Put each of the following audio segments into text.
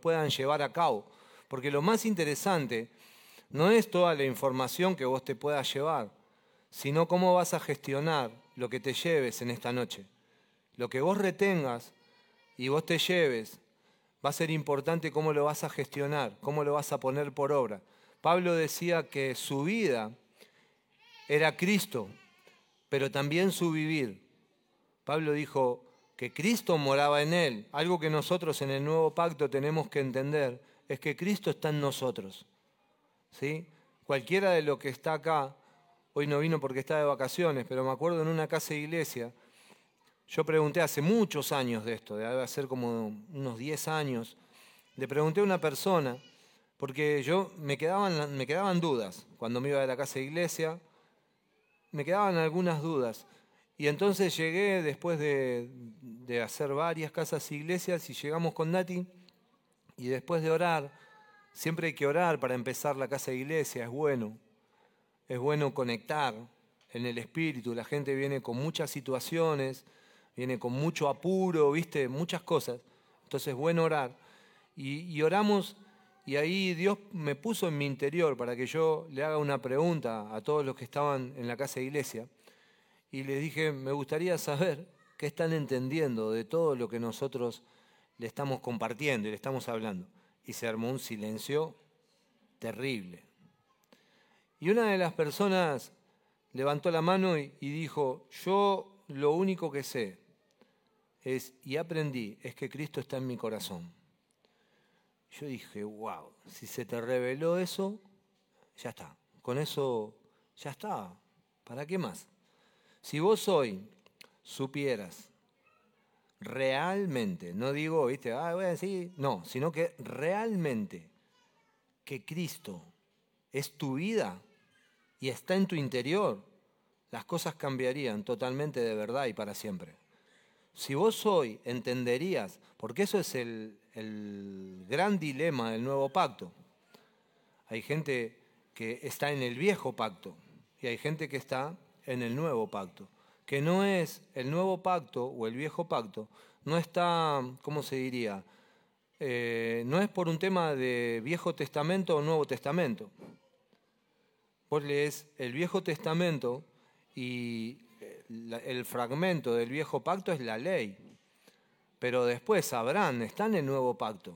puedan llevar a cabo. Porque lo más interesante no es toda la información que vos te puedas llevar, sino cómo vas a gestionar lo que te lleves en esta noche. Lo que vos retengas y vos te lleves, va a ser importante cómo lo vas a gestionar, cómo lo vas a poner por obra. Pablo decía que su vida era Cristo, pero también su vivir. Pablo dijo que Cristo moraba en él. Algo que nosotros en el nuevo pacto tenemos que entender es que Cristo está en nosotros. ¿Sí? Cualquiera de lo que está acá, hoy no vino porque está de vacaciones, pero me acuerdo en una casa de iglesia, yo pregunté hace muchos años de esto, debe ser como unos 10 años, le pregunté a una persona, porque yo me quedaban, me quedaban dudas cuando me iba de la casa de iglesia, me quedaban algunas dudas. Y entonces llegué después de, hacer varias casas e iglesias y llegamos con Nati y después de orar, siempre hay que orar para empezar la casa de iglesia, es bueno, es bueno conectar en el espíritu, la gente viene con muchas situaciones, viene con mucho apuro, viste, muchas cosas, entonces es bueno orar. Y, y oramos y ahí Dios me puso en mi interior para que yo le haga una pregunta a todos los que estaban en la casa de iglesia. Y les dije, me gustaría saber qué están entendiendo de todo lo que nosotros le estamos compartiendo y le estamos hablando. Y se armó un silencio terrible. Y una de las personas levantó la mano y, dijo, yo lo único que sé es, y aprendí, es que Cristo está en mi corazón. Yo dije, wow, si se te reveló eso, ya está. Con eso, ya está. ¿Para qué más? Si vos hoy supieras realmente, no digo, viste, ah, voy a decir, no, sino que realmente que Cristo es tu vida y está en tu interior, las cosas cambiarían totalmente de verdad y para siempre. Si vos hoy entenderías, porque eso es el, el gran dilema del nuevo pacto. Hay gente que está en el viejo pacto y hay gente que está en el nuevo pacto. Que no es el nuevo pacto o el viejo pacto, no está, ¿cómo se diría? Eh, no es por un tema de Viejo Testamento o Nuevo Testamento. Vos lees el Viejo Testamento y eh, el fragmento del Viejo Pacto es la ley. Pero después Abraham está en el nuevo pacto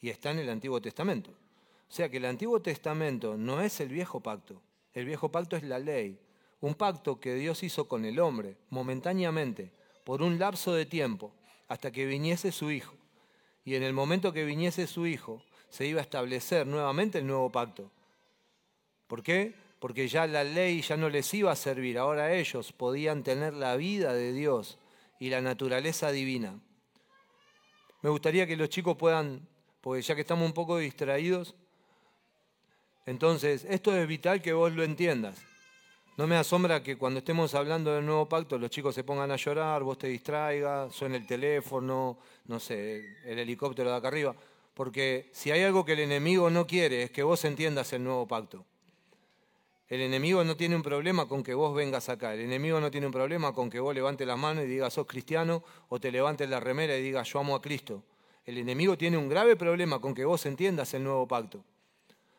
y está en el Antiguo Testamento. O sea que el Antiguo Testamento no es el viejo pacto. El viejo pacto es la ley. Un pacto que Dios hizo con el hombre momentáneamente, por un lapso de tiempo, hasta que viniese su Hijo. Y en el momento que viniese su Hijo, se iba a establecer nuevamente el nuevo pacto. ¿Por qué? Porque ya la ley ya no les iba a servir. Ahora ellos podían tener la vida de Dios y la naturaleza divina. Me gustaría que los chicos puedan, porque ya que estamos un poco distraídos, entonces esto es vital que vos lo entiendas. No me asombra que cuando estemos hablando del nuevo pacto los chicos se pongan a llorar, vos te distraigas, suene el teléfono, no sé, el helicóptero de acá arriba. Porque si hay algo que el enemigo no quiere es que vos entiendas el nuevo pacto. El enemigo no tiene un problema con que vos vengas acá. El enemigo no tiene un problema con que vos levantes la mano y digas sos cristiano o te levantes la remera y digas yo amo a Cristo. El enemigo tiene un grave problema con que vos entiendas el nuevo pacto.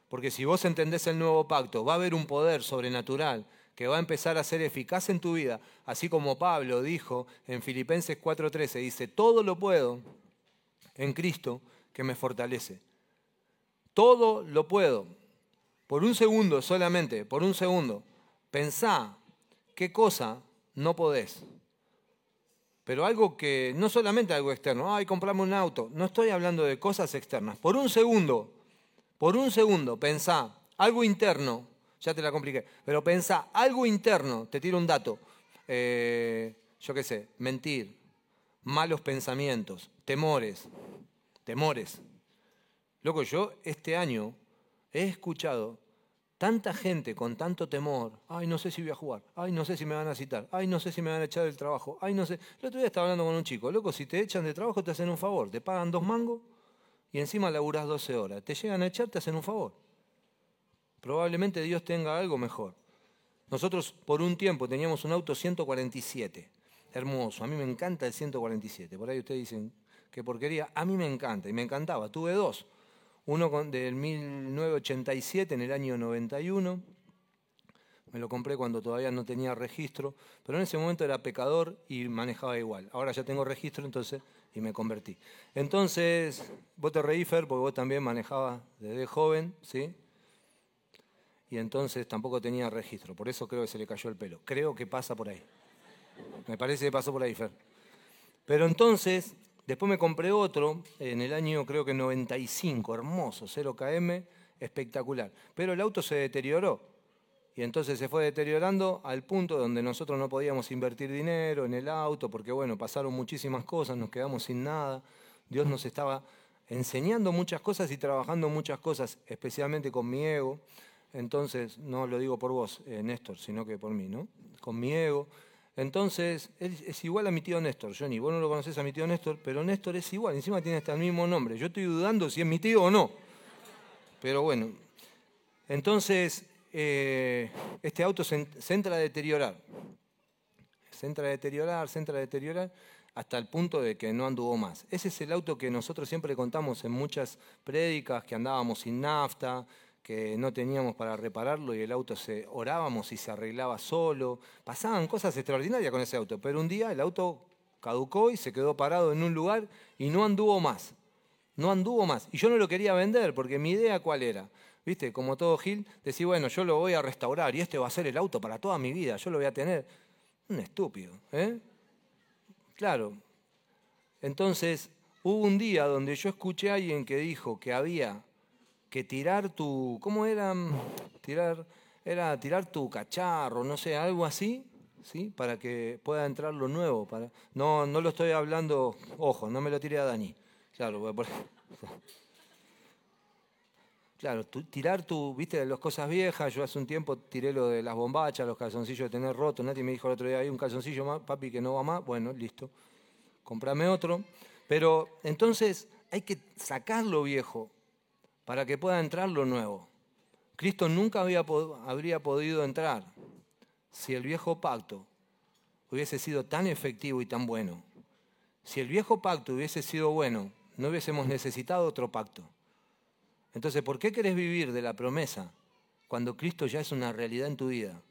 Porque si vos entendés el nuevo pacto, va a haber un poder sobrenatural que va a empezar a ser eficaz en tu vida, así como Pablo dijo en Filipenses 4:13, dice, todo lo puedo en Cristo que me fortalece. Todo lo puedo por un segundo solamente, por un segundo, pensá qué cosa no podés. Pero algo que, no solamente algo externo, ay, comprame un auto, no estoy hablando de cosas externas. Por un segundo, por un segundo, pensá algo interno, ya te la compliqué, pero pensá algo interno, te tiro un dato, eh, yo qué sé, mentir, malos pensamientos, temores, temores. Loco, yo este año he escuchado tanta gente con tanto temor, ay, no sé si voy a jugar, ay, no sé si me van a citar, ay, no sé si me van a echar del trabajo, ay, no sé. El otro día estaba hablando con un chico, loco, si te echan de trabajo te hacen un favor, te pagan dos mangos y encima laburás 12 horas. Te llegan a echar, te hacen un favor. Probablemente Dios tenga algo mejor. Nosotros por un tiempo teníamos un auto 147, hermoso, a mí me encanta el 147, por ahí ustedes dicen, qué porquería. A mí me encanta y me encantaba. Tuve dos. Uno del 1987 en el año 91. Me lo compré cuando todavía no tenía registro, pero en ese momento era pecador y manejaba igual. Ahora ya tengo registro, entonces, y me convertí. Entonces, vos te reí, Fer, porque vos también manejabas desde joven, ¿sí? Y entonces tampoco tenía registro, por eso creo que se le cayó el pelo. Creo que pasa por ahí. Me parece que pasó por ahí, Fer. Pero entonces, después me compré otro en el año creo que 95, hermoso, 0KM, espectacular. Pero el auto se deterioró. Y entonces se fue deteriorando al punto donde nosotros no podíamos invertir dinero en el auto, porque bueno, pasaron muchísimas cosas, nos quedamos sin nada. Dios nos estaba enseñando muchas cosas y trabajando muchas cosas, especialmente con mi ego. Entonces, no lo digo por vos, eh, Néstor, sino que por mí, ¿no? Con mi ego. Entonces, es igual a mi tío Néstor, Johnny. Vos no lo conoces a mi tío Néstor, pero Néstor es igual, encima tiene hasta el mismo nombre. Yo estoy dudando si es mi tío o no. Pero bueno, entonces, eh, este auto se, entra a deteriorar. Se entra a deteriorar, se entra a deteriorar hasta el punto de que no anduvo más. Ese es el auto que nosotros siempre contamos en muchas prédicas, que andábamos sin nafta, que no teníamos para repararlo y el auto se orábamos y se arreglaba solo. Pasaban cosas extraordinarias con ese auto, pero un día el auto caducó y se quedó parado en un lugar y no anduvo más. No anduvo más. Y yo no lo quería vender porque mi idea cuál era. ¿Viste? Como todo Gil, decir, bueno, yo lo voy a restaurar y este va a ser el auto para toda mi vida, yo lo voy a tener. Un estúpido, ¿eh? Claro. Entonces, hubo un día donde yo escuché a alguien que dijo que había que tirar tu, ¿cómo era? Tirar, era tirar tu cacharro, no sé, algo así, ¿sí? Para que pueda entrar lo nuevo. Para, no, no lo estoy hablando, ojo, no me lo tire a Dani. Claro, Claro, tirar tu, viste, las cosas viejas, yo hace un tiempo tiré lo de las bombachas, los calzoncillos de tener roto, nadie me dijo el otro día, hay un calzoncillo más, papi, que no va más, bueno, listo, comprame otro. Pero entonces hay que sacar lo viejo, para que pueda entrar lo nuevo. Cristo nunca habría podido entrar si el viejo pacto hubiese sido tan efectivo y tan bueno. Si el viejo pacto hubiese sido bueno, no hubiésemos necesitado otro pacto. Entonces, ¿por qué querés vivir de la promesa cuando Cristo ya es una realidad en tu vida?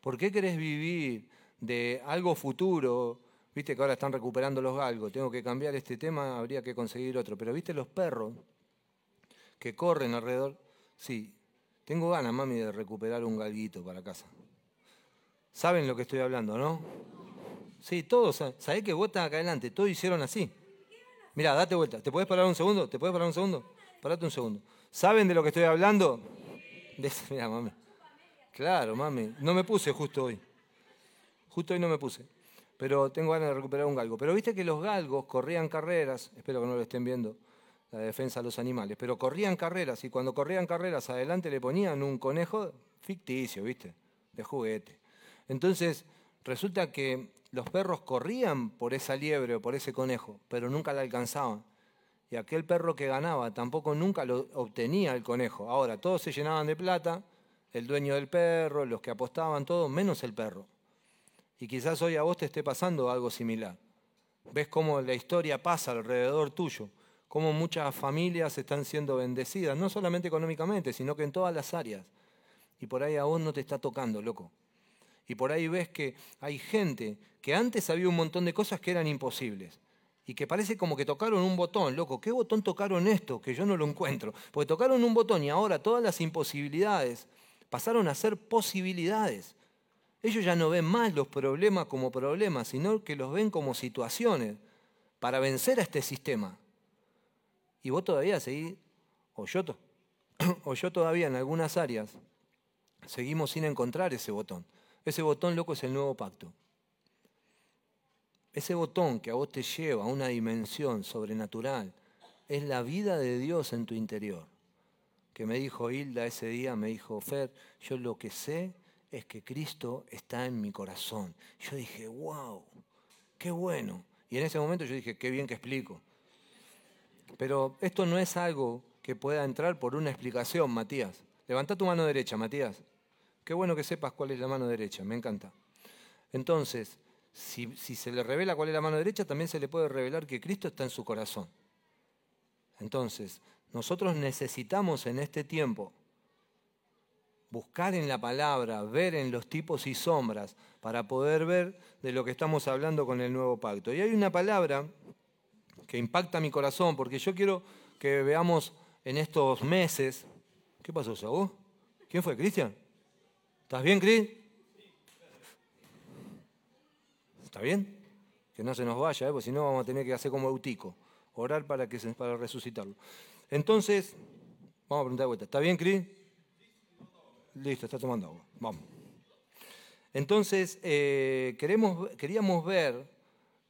¿Por qué querés vivir de algo futuro? Viste que ahora están recuperando los galgos, tengo que cambiar este tema, habría que conseguir otro. Pero viste los perros que corren alrededor. Sí, tengo ganas, mami, de recuperar un galguito para casa. ¿Saben lo que estoy hablando, no? Sí, todos. ¿Sabés que estás acá adelante? Todos hicieron así. Mira, date vuelta. ¿Te puedes parar un segundo? ¿Te puedes parar un segundo? Parate un segundo. ¿Saben de lo que estoy hablando? Mira, mami. Claro, mami. No me puse justo hoy. Justo hoy no me puse. Pero tengo ganas de recuperar un galgo. Pero viste que los galgos corrían carreras. Espero que no lo estén viendo la defensa de los animales, pero corrían carreras y cuando corrían carreras adelante le ponían un conejo ficticio, ¿viste? De juguete. Entonces, resulta que los perros corrían por esa liebre o por ese conejo, pero nunca la alcanzaban. Y aquel perro que ganaba tampoco nunca lo obtenía el conejo. Ahora, todos se llenaban de plata, el dueño del perro, los que apostaban, todo, menos el perro. Y quizás hoy a vos te esté pasando algo similar. Ves cómo la historia pasa alrededor tuyo cómo muchas familias están siendo bendecidas, no solamente económicamente, sino que en todas las áreas. Y por ahí aún no te está tocando, loco. Y por ahí ves que hay gente que antes había un montón de cosas que eran imposibles. Y que parece como que tocaron un botón, loco. ¿Qué botón tocaron esto? Que yo no lo encuentro. Porque tocaron un botón y ahora todas las imposibilidades pasaron a ser posibilidades. Ellos ya no ven más los problemas como problemas, sino que los ven como situaciones para vencer a este sistema. Y vos todavía seguís, o yo, o yo todavía en algunas áreas, seguimos sin encontrar ese botón. Ese botón, loco, es el nuevo pacto. Ese botón que a vos te lleva a una dimensión sobrenatural es la vida de Dios en tu interior. Que me dijo Hilda ese día, me dijo, Fer, yo lo que sé es que Cristo está en mi corazón. Yo dije, wow, qué bueno. Y en ese momento yo dije, qué bien que explico. Pero esto no es algo que pueda entrar por una explicación, Matías. Levanta tu mano derecha, Matías. Qué bueno que sepas cuál es la mano derecha, me encanta. Entonces, si, si se le revela cuál es la mano derecha, también se le puede revelar que Cristo está en su corazón. Entonces, nosotros necesitamos en este tiempo buscar en la palabra, ver en los tipos y sombras, para poder ver de lo que estamos hablando con el nuevo pacto. Y hay una palabra que impacta mi corazón, porque yo quiero que veamos en estos meses. ¿Qué pasó, Saúl? ¿Quién fue, Cristian? ¿Estás bien, Cris? ¿Está bien? Que no se nos vaya, ¿eh? porque si no vamos a tener que hacer como Eutico, orar para, que se, para resucitarlo. Entonces, vamos a preguntar de vuelta. ¿Está bien, Cris? Listo, está tomando agua. Vamos. Entonces, eh, queremos, queríamos ver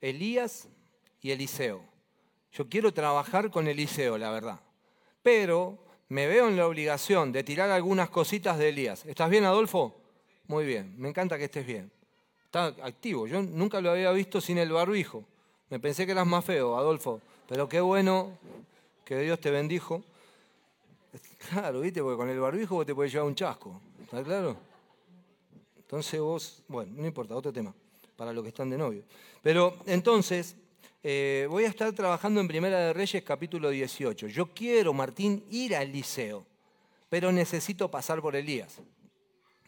Elías y Eliseo. Yo quiero trabajar con Eliseo, la verdad. Pero me veo en la obligación de tirar algunas cositas de Elías. ¿Estás bien, Adolfo? Muy bien, me encanta que estés bien. Está activo. Yo nunca lo había visto sin el barbijo. Me pensé que eras más feo, Adolfo. Pero qué bueno que Dios te bendijo. Claro, ¿viste? Porque con el barbijo vos te puedes llevar un chasco. ¿Está claro? Entonces vos, bueno, no importa, otro tema, para los que están de novio. Pero entonces, eh, voy a estar trabajando en Primera de Reyes capítulo 18. Yo quiero, Martín, ir al liceo, pero necesito pasar por Elías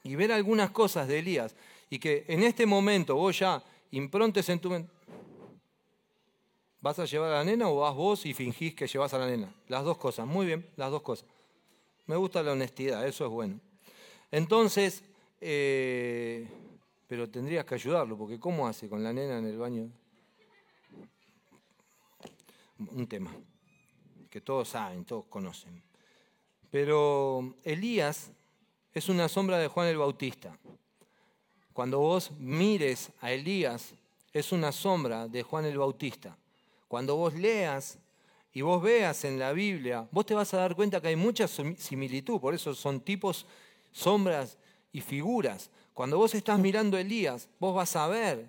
y ver algunas cosas de Elías y que en este momento vos ya improntes en tu mente. ¿Vas a llevar a la nena o vas vos y fingís que llevas a la nena? Las dos cosas, muy bien, las dos cosas. Me gusta la honestidad, eso es bueno. Entonces, eh, pero tendrías que ayudarlo, porque ¿cómo hace con la nena en el baño? Un tema que todos saben, todos conocen. Pero Elías es una sombra de Juan el Bautista. Cuando vos mires a Elías, es una sombra de Juan el Bautista. Cuando vos leas y vos veas en la Biblia, vos te vas a dar cuenta que hay mucha similitud, por eso son tipos, sombras y figuras. Cuando vos estás mirando a Elías, vos vas a ver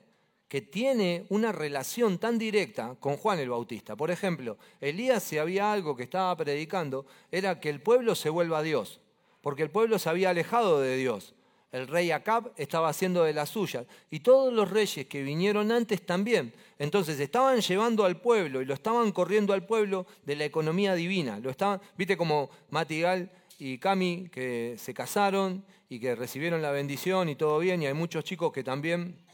que tiene una relación tan directa con Juan el Bautista. Por ejemplo, Elías, si había algo que estaba predicando, era que el pueblo se vuelva a Dios, porque el pueblo se había alejado de Dios el rey Acab estaba haciendo de las suyas. Y todos los reyes que vinieron antes también. Entonces estaban llevando al pueblo y lo estaban corriendo al pueblo de la economía divina. Lo estaban, viste como Matigal y Cami que se casaron y que recibieron la bendición y todo bien. Y hay muchos chicos que también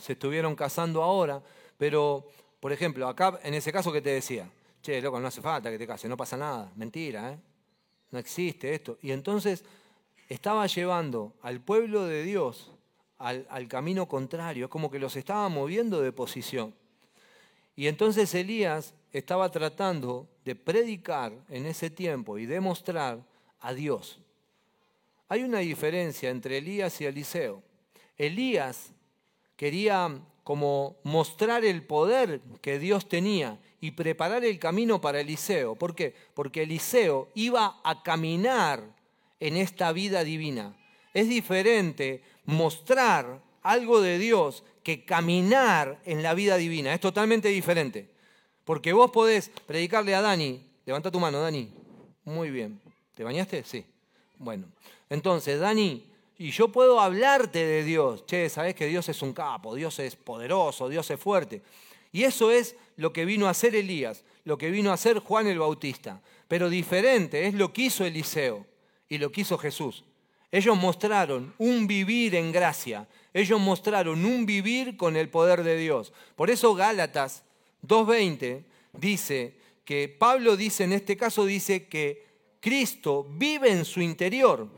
se estuvieron casando ahora. Pero, por ejemplo, Acab, en ese caso que te decía, che, loco, no hace falta que te cases, no pasa nada. Mentira, ¿eh? No existe esto. Y entonces estaba llevando al pueblo de Dios al, camino contrario, es como que los estaba moviendo de posición. Y entonces Elías estaba tratando de predicar en ese tiempo y demostrar a Dios. Hay una diferencia entre Elías y Eliseo. Elías quería como mostrar el poder que Dios tenía y preparar el camino para Eliseo. ¿Por qué? Porque Eliseo iba a caminar en esta vida divina. Es diferente mostrar algo de Dios que caminar en la vida divina. Es totalmente diferente. Porque vos podés predicarle a Dani. Levanta tu mano, Dani. Muy bien. ¿Te bañaste? Sí. Bueno. Entonces, Dani, y yo puedo hablarte de Dios. Che, sabés que Dios es un capo, Dios es poderoso, Dios es fuerte. Y eso es lo que vino a hacer Elías, lo que vino a hacer Juan el Bautista. Pero diferente es lo que hizo Eliseo y lo quiso Jesús. Ellos mostraron un vivir en gracia, ellos mostraron un vivir con el poder de Dios. Por eso Gálatas 2.20 dice que Pablo dice, en este caso dice que Cristo vive en su interior,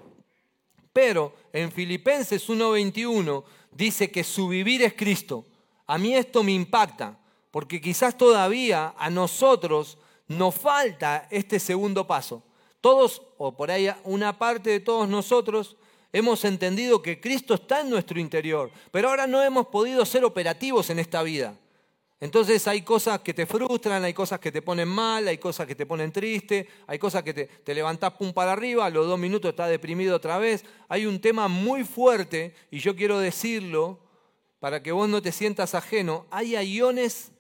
pero en Filipenses 1.21 dice que su vivir es Cristo. A mí esto me impacta, porque quizás todavía a nosotros nos falta este segundo paso. Todos, o por ahí una parte de todos nosotros, hemos entendido que Cristo está en nuestro interior, pero ahora no hemos podido ser operativos en esta vida. Entonces hay cosas que te frustran, hay cosas que te ponen mal, hay cosas que te ponen triste, hay cosas que te, te levantás pum para arriba, a los dos minutos estás deprimido otra vez. Hay un tema muy fuerte, y yo quiero decirlo para que vos no te sientas ajeno. Hay iones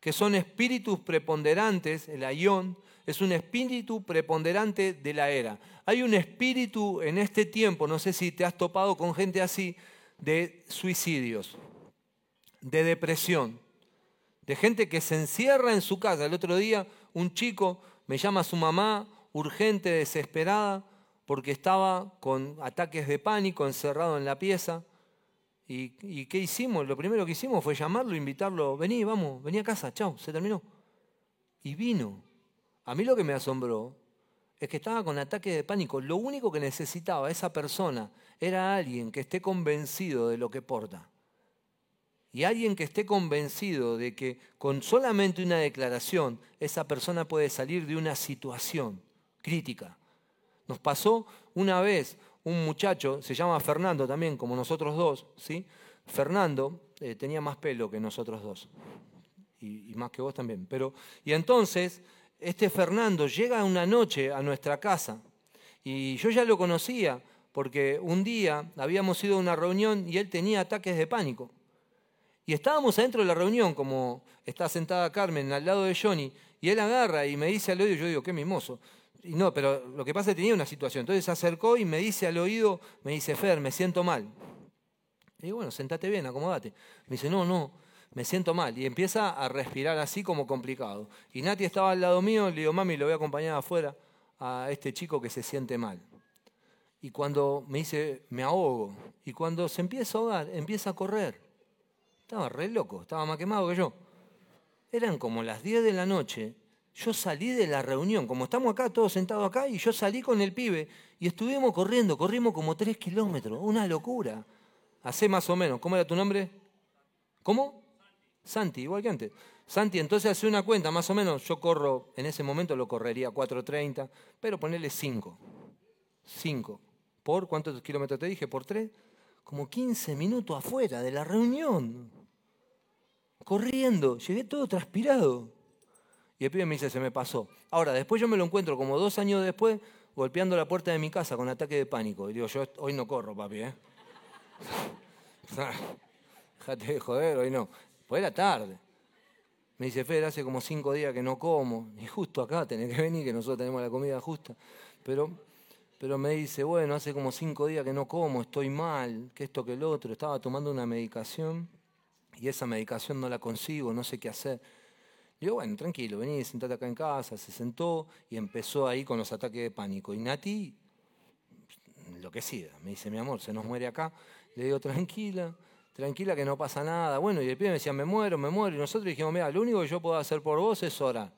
que son espíritus preponderantes, el ayón, es un espíritu preponderante de la era. Hay un espíritu en este tiempo, no sé si te has topado con gente así, de suicidios. de depresión, de gente que se encierra en su casa. El otro día un chico me llama a su mamá, urgente, desesperada, porque estaba con ataques de pánico, encerrado en la pieza. ¿Y, qué hicimos? Lo primero que hicimos fue llamarlo, invitarlo, vení, vamos, vení a casa, chao, se terminó. Y vino. A mí lo que me asombró es que estaba con ataques de pánico. Lo único que necesitaba esa persona era alguien que esté convencido de lo que porta. Y alguien que esté convencido de que con solamente una declaración esa persona puede salir de una situación crítica. Nos pasó una vez un muchacho, se llama Fernando también, como nosotros dos, ¿sí? Fernando eh, tenía más pelo que nosotros dos, y, más que vos también. Pero, y entonces, este Fernando llega una noche a nuestra casa, y yo ya lo conocía, porque un día habíamos ido a una reunión y él tenía ataques de pánico. Y estábamos adentro de la reunión, como está sentada Carmen al lado de Johnny, y él agarra y me dice al oído, yo digo, qué mimoso. Y no, pero lo que pasa es que tenía una situación. Entonces se acercó y me dice al oído, me dice, Fer, me siento mal. Y digo, bueno, sentate bien, acomódate. Me dice, no, no, me siento mal. Y empieza a respirar así como complicado. Y Nati estaba al lado mío, le digo, mami, lo voy a acompañar afuera a este chico que se siente mal. Y cuando me dice, me ahogo. Y cuando se empieza a ahogar, empieza a correr. Estaba re loco, estaba más quemado que yo. Eran como las 10 de la noche. Yo salí de la reunión, como estamos acá, todos sentados acá, y yo salí con el pibe y estuvimos corriendo, corrimos como 3 kilómetros, una locura. Hace más o menos, ¿cómo era tu nombre? ¿Cómo? Santi, igual que antes. Santi, entonces hace una cuenta, más o menos, yo corro, en ese momento lo correría 4.30, pero ponerle 5. 5. ¿Por cuántos kilómetros te dije? ¿Por 3? Como 15 minutos afuera de la reunión corriendo, llegué todo transpirado. Y el pibe me dice, se me pasó. Ahora, después yo me lo encuentro como dos años después, golpeando la puerta de mi casa con ataque de pánico. Y digo, yo hoy no corro, papi, ¿eh? Déjate de joder, hoy no. Pues era tarde. Me dice, Fer, hace como cinco días que no como. Y justo acá tenés que venir, que nosotros tenemos la comida justa. Pero, pero me dice, bueno, hace como cinco días que no como, estoy mal, que esto, que el otro. Estaba tomando una medicación y esa medicación no la consigo, no sé qué hacer. Digo, bueno, tranquilo, vení, sentate acá en casa. Se sentó y empezó ahí con los ataques de pánico. Y Nati, enloquecida, me dice, mi amor, se nos muere acá. Le digo, tranquila, tranquila que no pasa nada. Bueno, y el pibe me decía, me muero, me muero. Y nosotros dijimos, mira, lo único que yo puedo hacer por vos es orar.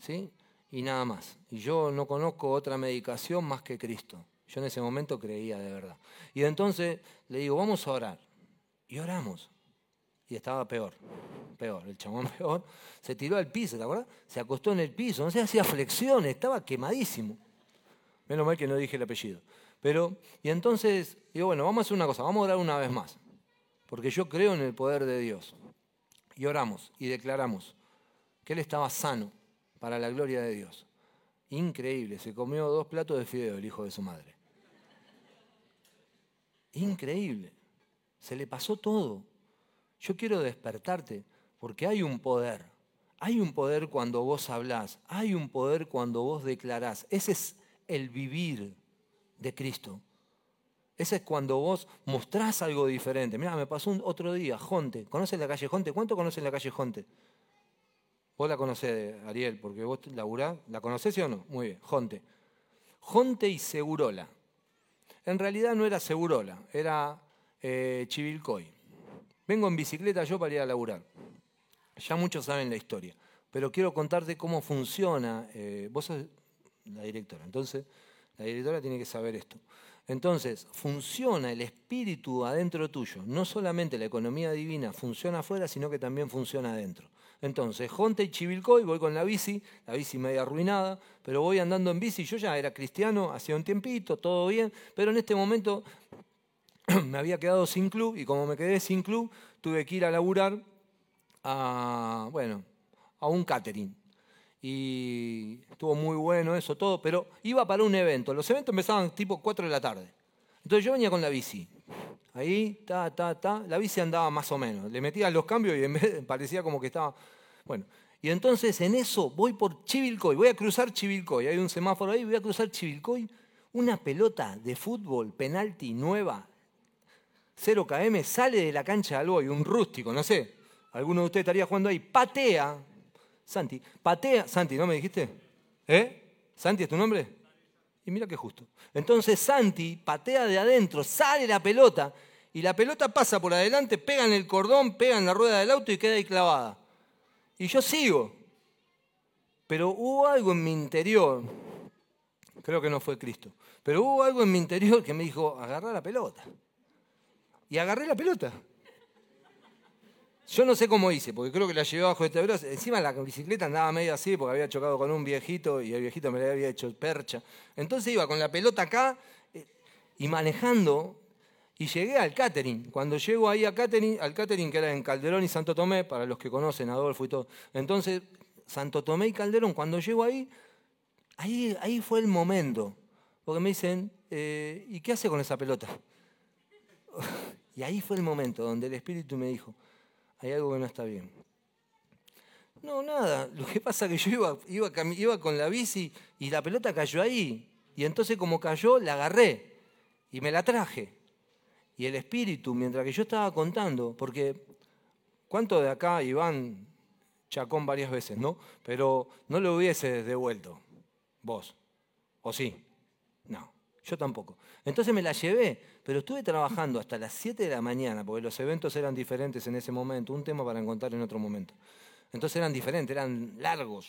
¿Sí? Y nada más. Y yo no conozco otra medicación más que Cristo. Yo en ese momento creía de verdad. Y entonces le digo, vamos a orar. Y oramos y estaba peor, peor, el chamón peor, se tiró al piso, ¿te acuerdas? Se acostó en el piso, no sé, hacía flexiones, estaba quemadísimo. Menos mal que no dije el apellido. Pero, y entonces, digo, bueno, vamos a hacer una cosa, vamos a orar una vez más, porque yo creo en el poder de Dios. Y oramos y declaramos que él estaba sano para la gloria de Dios. Increíble, se comió dos platos de fideo el hijo de su madre. Increíble, se le pasó todo. Yo quiero despertarte porque hay un poder. Hay un poder cuando vos hablás, hay un poder cuando vos declarás. Ese es el vivir de Cristo. Ese es cuando vos mostrás algo diferente. Mira, me pasó un otro día, Jonte. ¿Conoces la calle Jonte? ¿Cuánto conoces la calle Jonte? Vos la conocés, Ariel, porque vos laburás. ¿La conocés o no? Muy bien, Jonte. Jonte y Segurola. En realidad no era Segurola, era eh, Chivilcoy. Vengo en bicicleta yo para ir a laburar. Ya muchos saben la historia, pero quiero contarte cómo funciona. Eh, vos sos la directora, entonces la directora tiene que saber esto. Entonces, funciona el espíritu adentro tuyo. No solamente la economía divina funciona afuera, sino que también funciona adentro. Entonces, Jonte y Chivilcoy, voy con la bici, la bici media arruinada, pero voy andando en bici. Yo ya era cristiano, hacía un tiempito, todo bien, pero en este momento me había quedado sin club y como me quedé sin club, tuve que ir a laburar a, bueno, a un catering. Y estuvo muy bueno eso todo, pero iba para un evento. Los eventos empezaban tipo 4 de la tarde. Entonces yo venía con la bici. Ahí, ta, ta, ta. La bici andaba más o menos. Le metía los cambios y en vez, parecía como que estaba... Bueno, y entonces en eso voy por Chivilcoy, voy a cruzar Chivilcoy. Hay un semáforo ahí, voy a cruzar Chivilcoy. Una pelota de fútbol, penalti nueva, 0 km, sale de la cancha de Alboy, un rústico, no sé, alguno de ustedes estaría jugando ahí, patea, Santi, patea, Santi, ¿no me dijiste? ¿Eh? ¿Santi es tu nombre? Y mira qué justo. Entonces Santi patea de adentro, sale la pelota y la pelota pasa por adelante, pega en el cordón, pega en la rueda del auto y queda ahí clavada. Y yo sigo. Pero hubo algo en mi interior, creo que no fue Cristo, pero hubo algo en mi interior que me dijo, agarra la pelota. Y agarré la pelota. Yo no sé cómo hice, porque creo que la llevé bajo este brazo. Encima la bicicleta andaba medio así, porque había chocado con un viejito y el viejito me le había hecho percha. Entonces iba con la pelota acá eh, y manejando. Y llegué al catering. Cuando llego ahí al catering que era en Calderón y Santo Tomé, para los que conocen Adolfo y todo. Entonces, Santo Tomé y Calderón, cuando llego ahí, ahí, ahí fue el momento. Porque me dicen, eh, ¿y qué hace con esa pelota? Y ahí fue el momento donde el Espíritu me dijo, hay algo que no está bien. No, nada. Lo que pasa es que yo iba, iba, iba con la bici y la pelota cayó ahí. Y entonces como cayó, la agarré y me la traje. Y el espíritu, mientras que yo estaba contando, porque ¿cuánto de acá Iván chacón varias veces, no? Pero no lo hubiese devuelto vos. ¿O sí? No, yo tampoco. Entonces me la llevé, pero estuve trabajando hasta las 7 de la mañana, porque los eventos eran diferentes en ese momento, un tema para contar en otro momento. Entonces eran diferentes, eran largos,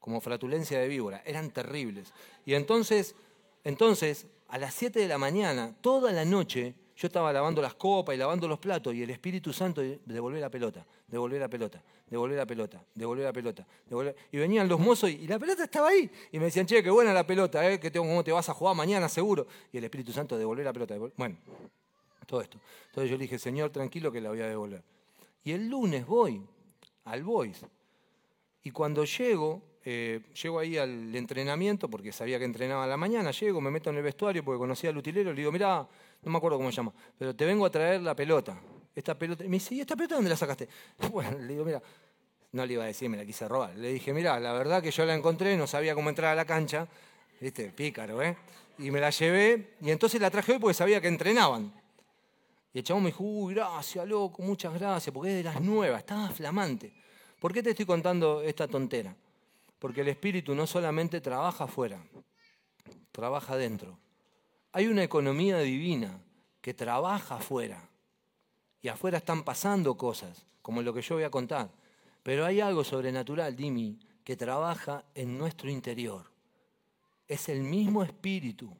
como flatulencia de víbora, eran terribles. Y entonces, entonces, a las 7 de la mañana, toda la noche, yo estaba lavando las copas y lavando los platos y el Espíritu Santo devolvió la pelota, devolvió la pelota, devolvió la pelota, devolvió la pelota. Y venían los mozos y, la pelota estaba ahí. Y me decían, che, qué buena la pelota, ¿eh? que ¿cómo te vas a jugar mañana seguro? Y el Espíritu Santo devolvió la pelota. Bueno, todo esto. Entonces yo le dije, Señor, tranquilo que la voy a devolver. Y el lunes voy al Boys. Y cuando llego, eh, llego ahí al entrenamiento, porque sabía que entrenaba a la mañana, llego, me meto en el vestuario porque conocía al utilero, le digo, mira, no me acuerdo cómo se llama, pero te vengo a traer la pelota. Esta pelota, me dice, ¿y esta pelota dónde la sacaste? Bueno, le digo, mira, no le iba a decir, me la quise robar. Le dije, mira, la verdad que yo la encontré, no sabía cómo entrar a la cancha, viste, pícaro, ¿eh? Y me la llevé, y entonces la traje hoy porque sabía que entrenaban. Y el chabón me dijo, uy, gracias, loco, muchas gracias, porque es de las nuevas, estaba flamante. ¿Por qué te estoy contando esta tontera? Porque el espíritu no solamente trabaja afuera, trabaja adentro. Hay una economía divina que trabaja afuera. Y afuera están pasando cosas, como lo que yo voy a contar. Pero hay algo sobrenatural, Dimi, que trabaja en nuestro interior. Es el mismo espíritu,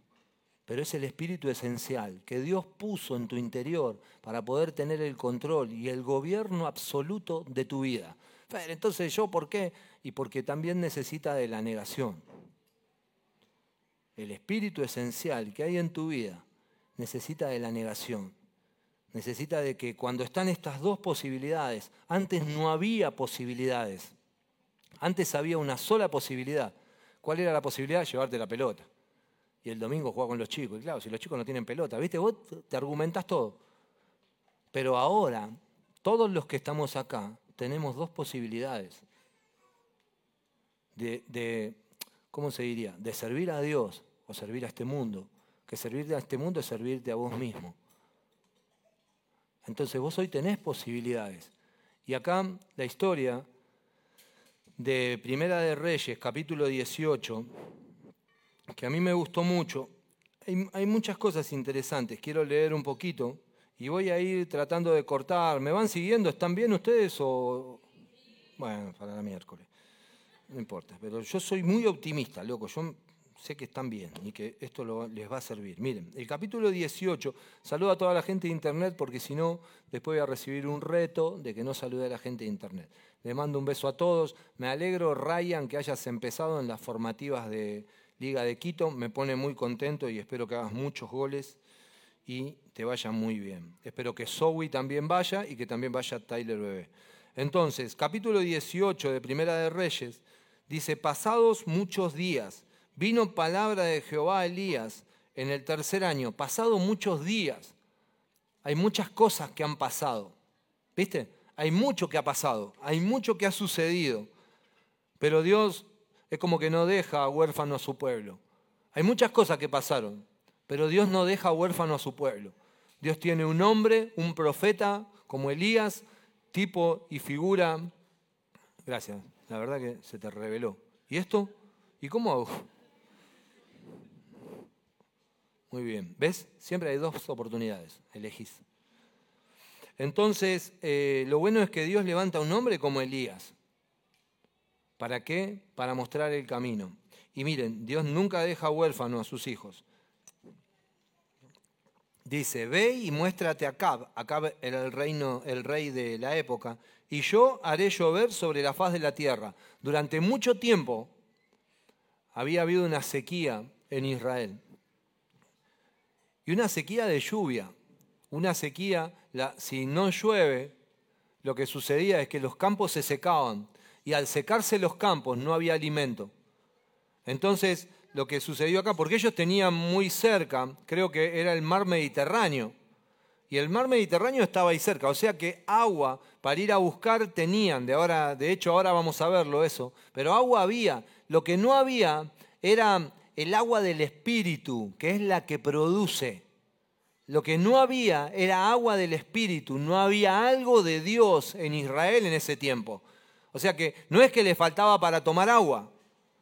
pero es el espíritu esencial que Dios puso en tu interior para poder tener el control y el gobierno absoluto de tu vida. Entonces yo, ¿por qué? Y porque también necesita de la negación. El espíritu esencial que hay en tu vida necesita de la negación. Necesita de que cuando están estas dos posibilidades, antes no había posibilidades. Antes había una sola posibilidad. ¿Cuál era la posibilidad? Llevarte la pelota. Y el domingo jugar con los chicos. Y claro, si los chicos no tienen pelota, ¿viste? Vos te argumentás todo. Pero ahora, todos los que estamos acá, tenemos dos posibilidades de, ¿cómo se diría? De servir a Dios o servir a este mundo. Que servirte a este mundo es servirte a vos mismo. Entonces vos hoy tenés posibilidades. Y acá la historia de Primera de Reyes, capítulo 18, que a mí me gustó mucho. Hay, hay, muchas cosas interesantes, quiero leer un poquito y voy a ir tratando de cortar. ¿Me van siguiendo? ¿Están bien ustedes o...? Bueno, para la miércoles. No importa, pero yo soy muy optimista, loco. Yo sé que están bien y que esto les va a servir. Miren, el capítulo 18, saludo a toda la gente de Internet porque si no, después voy a recibir un reto de que no salude a la gente de Internet. Le mando un beso a todos. Me alegro, Ryan, que hayas empezado en las formativas de Liga de Quito. Me pone muy contento y espero que hagas muchos goles y te vaya muy bien. Espero que Zoe también vaya y que también vaya Tyler Bebé. Entonces, capítulo 18 de Primera de Reyes dice, pasados muchos días, vino palabra de Jehová a Elías en el tercer año, pasado muchos días. Hay muchas cosas que han pasado. ¿Viste? Hay mucho que ha pasado, hay mucho que ha sucedido. Pero Dios es como que no deja huérfano a su pueblo. Hay muchas cosas que pasaron, pero Dios no deja huérfano a su pueblo. Dios tiene un hombre, un profeta como Elías, tipo y figura. Gracias, la verdad que se te reveló. ¿Y esto? ¿Y cómo? Muy bien, ¿ves? Siempre hay dos oportunidades, elegís. Entonces, eh, lo bueno es que Dios levanta un hombre como Elías. ¿Para qué? Para mostrar el camino. Y miren, Dios nunca deja huérfano a sus hijos. Dice, ve y muéstrate a Acab. Acab era el, reino, el rey de la época. Y yo haré llover sobre la faz de la tierra. Durante mucho tiempo había habido una sequía en Israel. Y una sequía de lluvia. Una sequía, si no llueve, lo que sucedía es que los campos se secaban. Y al secarse los campos no había alimento. Entonces lo que sucedió acá, porque ellos tenían muy cerca, creo que era el mar Mediterráneo, y el mar Mediterráneo estaba ahí cerca, o sea que agua para ir a buscar tenían, de, ahora, de hecho ahora vamos a verlo eso, pero agua había, lo que no había era el agua del Espíritu, que es la que produce. Lo que no había era agua del Espíritu, no había algo de Dios en Israel en ese tiempo. O sea que no es que le faltaba para tomar agua,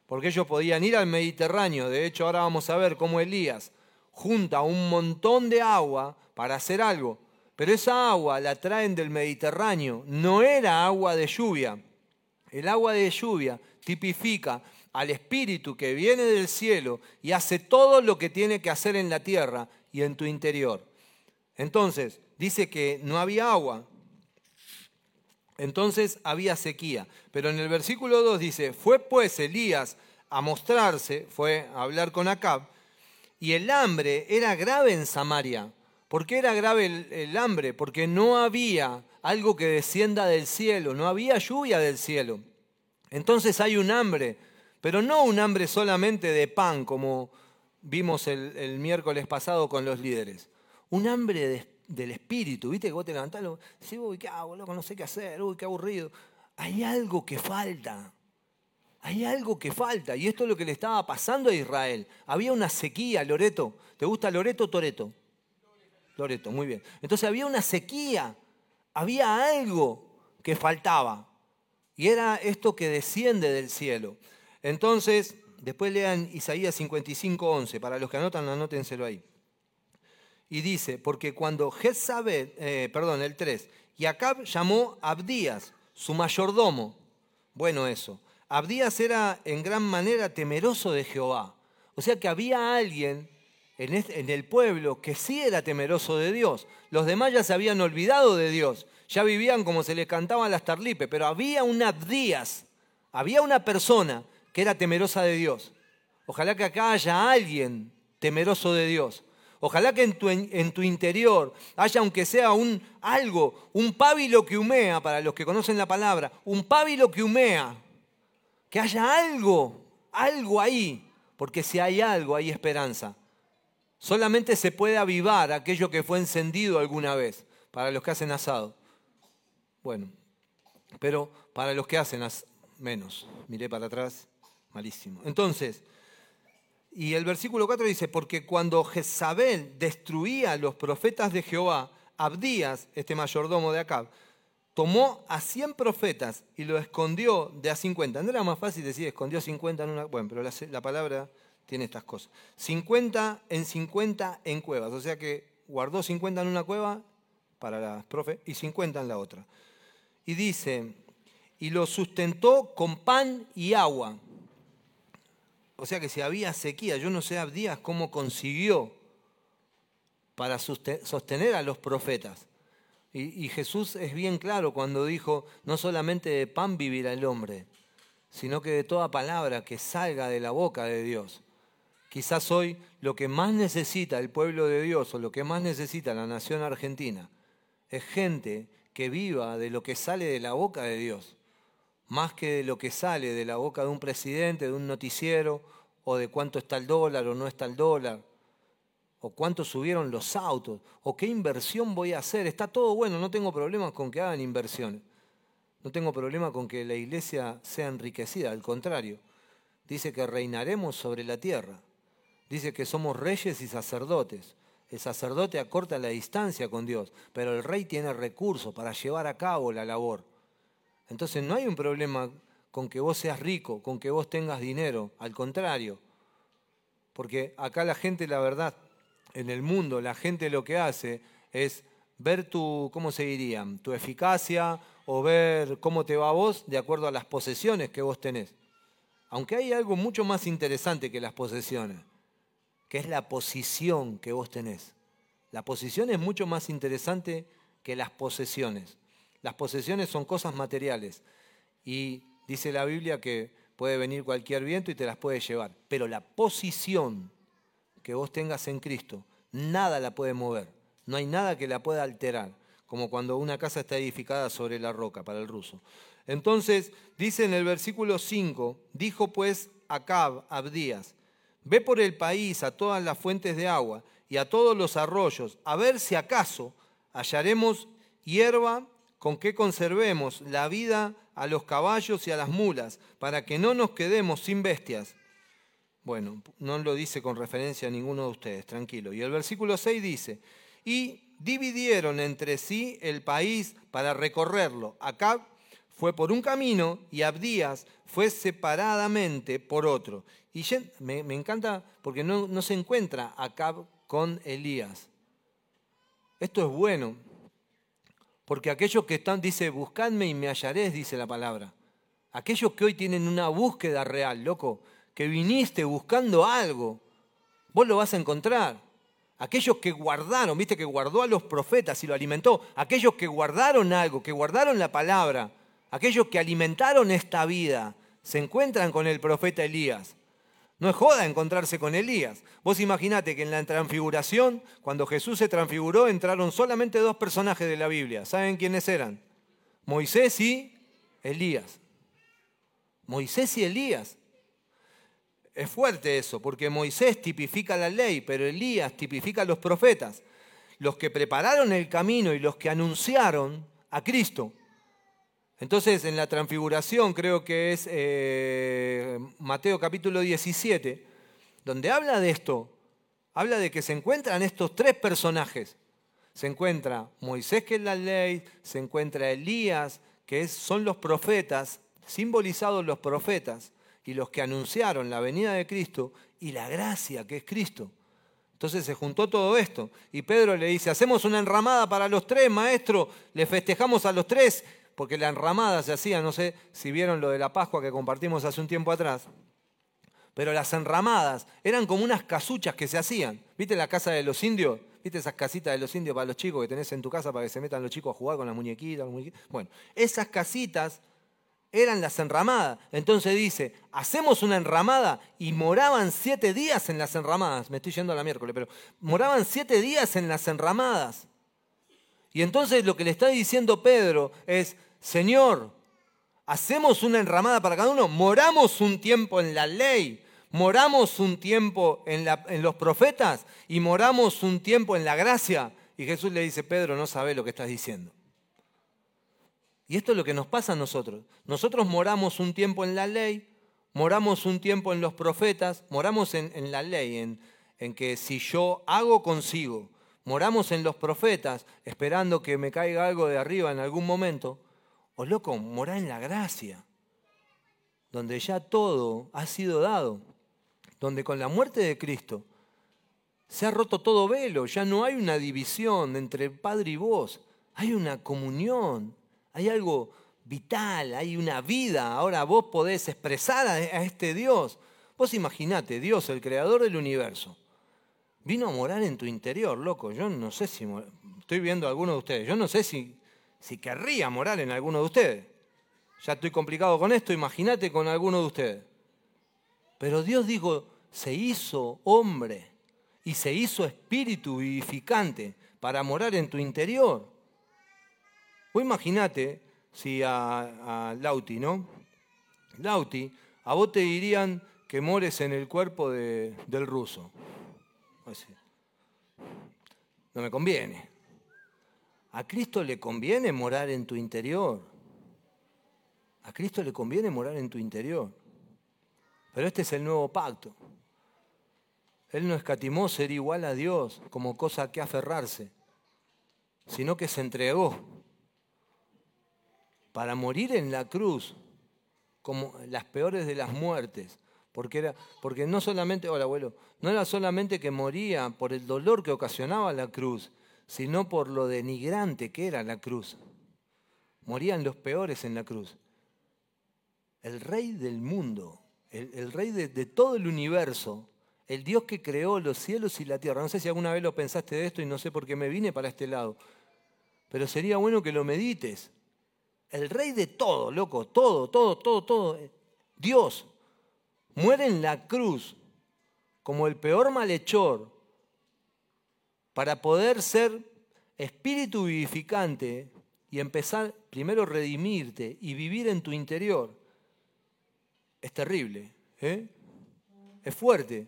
porque ellos podían ir al Mediterráneo. De hecho, ahora vamos a ver cómo Elías junta un montón de agua para hacer algo. Pero esa agua la traen del Mediterráneo, no era agua de lluvia. El agua de lluvia tipifica al Espíritu que viene del cielo y hace todo lo que tiene que hacer en la tierra y en tu interior. Entonces, dice que no había agua, entonces había sequía. Pero en el versículo 2 dice, fue pues Elías a mostrarse, fue a hablar con Acab, y el hambre era grave en Samaria. ¿Por qué era grave el, el, hambre? Porque no había algo que descienda del cielo, no había lluvia del cielo. Entonces hay un hambre, pero no un hambre solamente de pan, como vimos el, miércoles pasado con los líderes. Un hambre de del espíritu, ¿viste? Que vos te levantás y decís, uy, ¿qué hago, loco? No sé qué hacer, uy, qué aburrido. Hay algo que falta. Hay algo que falta. Y esto es lo que le estaba pasando a Israel. Había una sequía, Loreto. ¿Te gusta Loreto o Toreto? Loreto, muy bien. Entonces había una sequía. Había algo que faltaba. Y era esto que desciende del cielo. Entonces, después lean Isaías 55, 11. Para los que anotan, anótenselo ahí. Y dice, porque cuando Jezabel, eh, perdón, el 3, y llamó a Abdías, su mayordomo. Bueno, eso. Abdías era en gran manera temeroso de Jehová. O sea que había alguien en, en el pueblo que sí era temeroso de Dios. Los demás ya se habían olvidado de Dios. Ya vivían como se les cantaban las tarlipes. Pero había un Abdías, había una persona que era temerosa de Dios. Ojalá que acá haya alguien temeroso de Dios. Ojalá que en tu, en tu, interior haya, aunque sea un algo, un pábilo que humea, para los que conocen la palabra, un pábilo que humea, que haya algo, algo ahí, porque si hay algo, hay esperanza. Solamente se puede avivar aquello que fue encendido alguna vez, para los que hacen asado. Bueno, pero para los que hacen menos. Miré para atrás, malísimo. Entonces, y el versículo 4 dice, porque cuando Jezabel destruía a los profetas de Jehová, Abdías, este mayordomo de Acab, tomó a 100 profetas y lo escondió de a 50. No era más fácil decir escondió 50 en una... Bueno, pero la, la palabra tiene estas cosas. 50 en 50 en cuevas. O sea que guardó 50 en una cueva para las profes y 50 en la otra. Y dice, y lo sustentó con pan y agua. O sea que si había sequía, yo no sé Abdías cómo consiguió para sostener a los profetas. Y, Jesús es bien claro cuando dijo, no solamente de pan vivirá el hombre, sino que de toda palabra que salga de la boca de Dios. Quizás hoy lo que más necesita el pueblo de Dios o lo que más necesita la nación argentina es gente que viva de lo que sale de la boca de Dios más que de lo que sale de la boca de un presidente, de un noticiero, o de cuánto está el dólar o no está el dólar, o cuánto subieron los autos, o qué inversión voy a hacer. Está todo bueno, no tengo problemas con que hagan inversiones. No tengo problema con que la iglesia sea enriquecida, al contrario. Dice que reinaremos sobre la tierra. Dice que somos reyes y sacerdotes. El sacerdote acorta la distancia con Dios, pero el rey tiene recursos para llevar a cabo la labor. Entonces no hay un problema con que vos seas rico, con que vos tengas dinero, al contrario. Porque acá la gente, la verdad, en el mundo, la gente lo que hace es ver tu, ¿cómo se diría? Tu eficacia o ver cómo te va a vos de acuerdo a las posesiones que vos tenés. Aunque hay algo mucho más interesante que las posesiones, que es la posición que vos tenés. La posición es mucho más interesante que las posesiones. Las posesiones son cosas materiales y dice la Biblia que puede venir cualquier viento y te las puede llevar. Pero la posición que vos tengas en Cristo, nada la puede mover. No hay nada que la pueda alterar, como cuando una casa está edificada sobre la roca para el ruso. Entonces, dice en el versículo 5, dijo pues Acab, Abdías, ve por el país a todas las fuentes de agua y a todos los arroyos, a ver si acaso hallaremos hierba con que conservemos la vida a los caballos y a las mulas, para que no nos quedemos sin bestias. Bueno, no lo dice con referencia a ninguno de ustedes, tranquilo. Y el versículo 6 dice, y dividieron entre sí el país para recorrerlo. Acab fue por un camino y Abdías fue separadamente por otro. Y me, encanta porque no se encuentra Acab con Elías. Esto es bueno, porque aquellos que están, dice, buscadme y me hallaréis, dice la palabra. Aquellos que hoy tienen una búsqueda real, loco, que viniste buscando algo, vos lo vas a encontrar. Aquellos que guardaron, viste que guardó a los profetas y lo alimentó. Aquellos que guardaron algo, que guardaron la palabra. Aquellos que alimentaron esta vida, se encuentran con el profeta Elías. No es joda encontrarse con Elías. Vos imaginate que en la transfiguración, cuando Jesús se transfiguró, entraron solamente dos personajes de la Biblia. ¿Saben quiénes eran? Moisés y Elías. Moisés y Elías. Es fuerte eso, porque Moisés tipifica la ley, pero Elías tipifica a los profetas, los que prepararon el camino y los que anunciaron a Cristo. Entonces, en la transfiguración, creo que es eh, Mateo capítulo 17, donde habla de esto, habla de que se encuentran estos tres personajes. Se encuentra Moisés, que es la ley, se encuentra Elías, que son los profetas, simbolizados los profetas, y los que anunciaron la venida de Cristo y la gracia que es Cristo. Entonces se juntó todo esto y Pedro le dice, hacemos una enramada para los tres, maestro, le festejamos a los tres, porque la enramada se hacía, no sé si vieron lo de la Pascua que compartimos hace un tiempo atrás, pero las enramadas eran como unas casuchas que se hacían. ¿Viste la casa de los indios? ¿Viste esas casitas de los indios para los chicos que tenés en tu casa para que se metan los chicos a jugar con las muñequitas? Bueno, esas casitas eran las enramadas. Entonces dice, hacemos una enramada y moraban siete días en las enramadas. Me estoy yendo a la miércoles, pero moraban siete días en las enramadas. Y entonces lo que le está diciendo Pedro es, Señor, hacemos una enramada para cada uno, moramos un tiempo en la ley, moramos un tiempo en, los profetas y moramos un tiempo en la gracia. Y Jesús le dice, Pedro, no sabe lo que estás diciendo. Y esto es lo que nos pasa a nosotros. Nosotros moramos un tiempo en la ley, moramos un tiempo en los profetas, moramos en, la ley, en que si yo hago, consigo. Moramos en los profetas, esperando que me caiga algo de arriba en algún momento. O loco, morá en la gracia, donde ya todo ha sido dado, donde con la muerte de Cristo se ha roto todo velo, ya no hay una división entre Padre y vos, hay una comunión, hay algo vital, hay una vida. Ahora vos podés expresar a, este Dios. Vos imaginate, Dios, el creador del universo, vino a morar en tu interior, loco. Yo no sé si, estoy viendo a alguno de ustedes, yo no sé si, si querría morar en alguno de ustedes. Ya estoy complicado con esto, imagínate con alguno de ustedes. Pero Dios dijo, se hizo hombre y se hizo espíritu vivificante para morar en tu interior. Vos imaginate si a, Lauti, ¿no? Lauti, a vos te dirían que mores en el cuerpo del ruso. No me conviene. A Cristo le conviene morar en tu interior. A Cristo le conviene morar en tu interior. Pero este es el nuevo pacto. Él no escatimó ser igual a Dios como cosa a que aferrarse, sino que se entregó para morir en la cruz como las peores de las muertes. Porque, era, porque no solamente, hola abuelo, no era solamente que moría por el dolor que ocasionaba la cruz, sino por lo denigrante que era la cruz. Morían los peores en la cruz. El rey del mundo, el, rey de, de todo el universo, el Dios que creó los cielos y la tierra. No sé si alguna vez lo pensaste de esto y no sé por qué me vine para este lado, pero sería bueno que lo medites. El rey de todo, loco, todo, todo, todo, todo. Dios muere en la cruz como el peor malhechor para poder ser espíritu vivificante y empezar primero a redimirte y vivir en tu interior. Es terrible, ¿eh? es fuerte.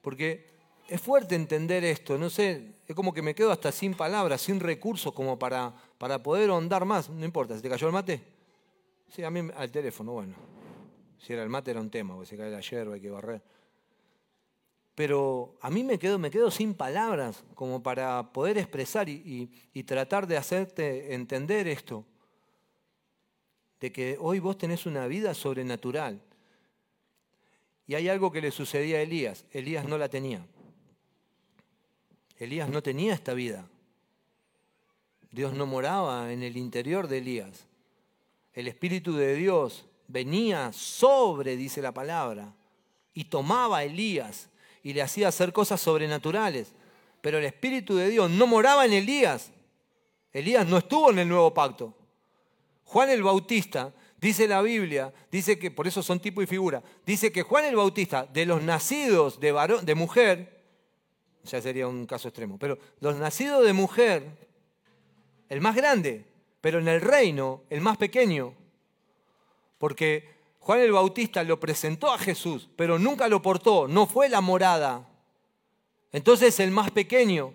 Porque es fuerte entender esto, no sé, es como que me quedo hasta sin palabras, sin recursos como para, para poder ahondar más. No importa, ¿se te cayó el mate? Sí, a mí al teléfono, bueno. Si era el mate era un tema, porque se cae la hierba, hay que barrer. Pero a mí me quedo, me quedo sin palabras como para poder expresar y, y tratar de hacerte entender esto. De que hoy vos tenés una vida sobrenatural. Y hay algo que le sucedía a Elías. Elías no la tenía. Elías no tenía esta vida. Dios no moraba en el interior de Elías. El Espíritu de Dios venía sobre, dice la palabra, y tomaba a Elías y le hacía hacer cosas sobrenaturales. Pero el Espíritu de Dios no moraba en Elías. Elías no estuvo en el nuevo pacto. Juan el Bautista, dice la Biblia, dice que, por eso son tipo y figura, dice que Juan el Bautista, de los nacidos de, de mujer, ya sería un caso extremo, pero los nacidos de mujer, el más grande, pero en el reino, el más pequeño, porque Juan el Bautista lo presentó a Jesús, pero nunca lo portó, no fue la morada. Entonces el más pequeño,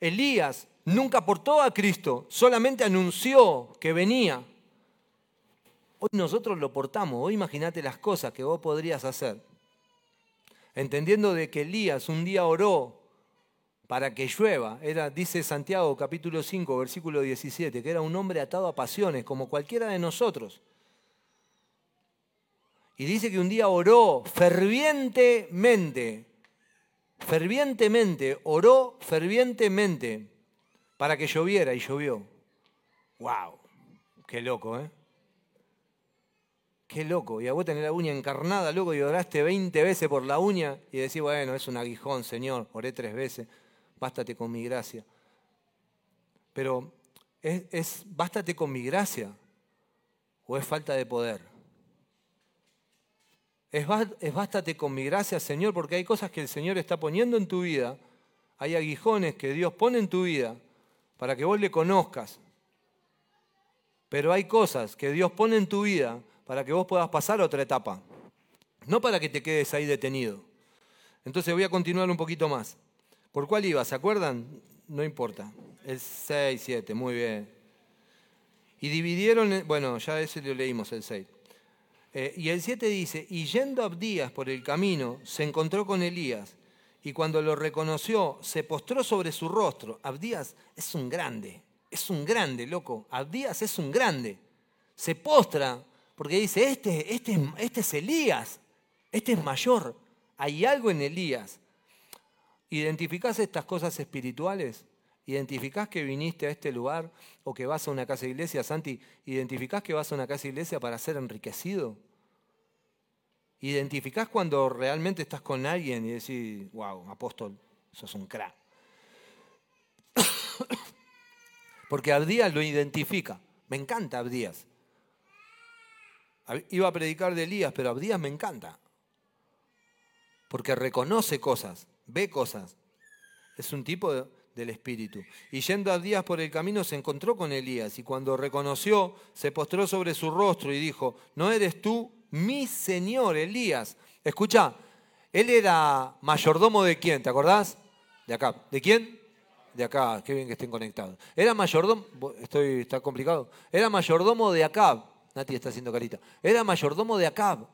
Elías, nunca portó a Cristo, solamente anunció que venía. Hoy nosotros lo portamos, hoy imagínate las cosas que vos podrías hacer. Entendiendo de que Elías un día oró para que llueva. Era, dice Santiago capítulo 5, versículo 17, que era un hombre atado a pasiones, como cualquiera de nosotros. Y dice que un día oró fervientemente, fervientemente, oró fervientemente para que lloviera y llovió. ¡Wow! Qué loco, ¿eh? Qué loco. Y a vos tenés la uña encarnada, loco, y oraste 20 veces por la uña y decís, bueno, es un aguijón, Señor, oré tres veces, bástate con mi gracia. Pero, ¿es, es bástate con mi gracia o es falta de poder? Es, bástate con mi gracia, Señor, porque hay cosas que el Señor está poniendo en tu vida, hay aguijones que Dios pone en tu vida para que vos le conozcas. Pero hay cosas que Dios pone en tu vida para que vos puedas pasar a otra etapa, no para que te quedes ahí detenido. Entonces voy a continuar un poquito más. ¿Por cuál iba? ¿Se acuerdan? No importa. El 6, 7, muy bien. Y dividieron, bueno, ya ese lo leímos, el 6. Eh, y el 7 dice, y yendo Abdías por el camino, se encontró con Elías, y cuando lo reconoció, se postró sobre su rostro. Abdías es un grande, es un grande, loco. Abdías es un grande. Se postra porque dice, este, este, este es Elías, este es mayor, hay algo en Elías. ¿Identificás estas cosas espirituales? ¿Identificás que viniste a este lugar o que vas a una casa de iglesia, Santi? ¿Identificás que vas a una casa de iglesia para ser enriquecido? ¿Identificás cuando realmente estás con alguien y decís, wow, apóstol, sos un crack? Porque Abdías lo identifica. Me encanta Abdías. Iba a predicar de Elías, pero Abdías me encanta. Porque reconoce cosas, ve cosas. Es un tipo del espíritu. Y yendo a Abdías por el camino se encontró con Elías y cuando reconoció se postró sobre su rostro y dijo, ¿no eres tú mi señor Elías? Escucha, él era mayordomo de quién, ¿te acordás? De acá. ¿De quién? De acá, qué bien que estén conectados. Era mayordomo, estoy, está complicado. Era mayordomo de Acab. Nati está haciendo carita. Era mayordomo de Acab.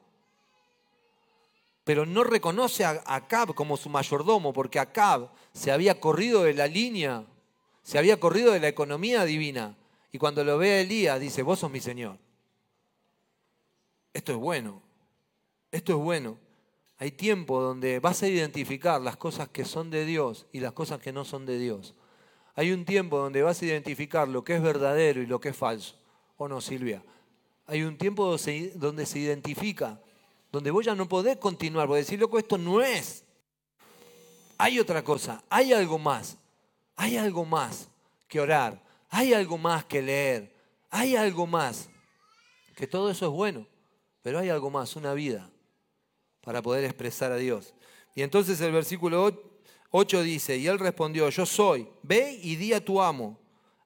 Pero no reconoce a Acab como su mayordomo, porque Acab se había corrido de la línea, se había corrido de la economía divina. Y cuando lo ve a Elías, dice, vos sos mi Señor. Esto es bueno, esto es bueno. Hay tiempo donde vas a identificar las cosas que son de Dios y las cosas que no son de Dios. Hay un tiempo donde vas a identificar lo que es verdadero y lo que es falso. ¿O no, Silvia? Hay un tiempo donde se identifica donde vos ya no podés continuar, vos decir, loco, esto no es. Hay otra cosa, hay algo más, hay algo más que orar, hay algo más que leer, hay algo más, que todo eso es bueno, pero hay algo más, una vida para poder expresar a Dios. Y entonces el versículo 8 dice, y él respondió, yo soy, ve y di a tu amo,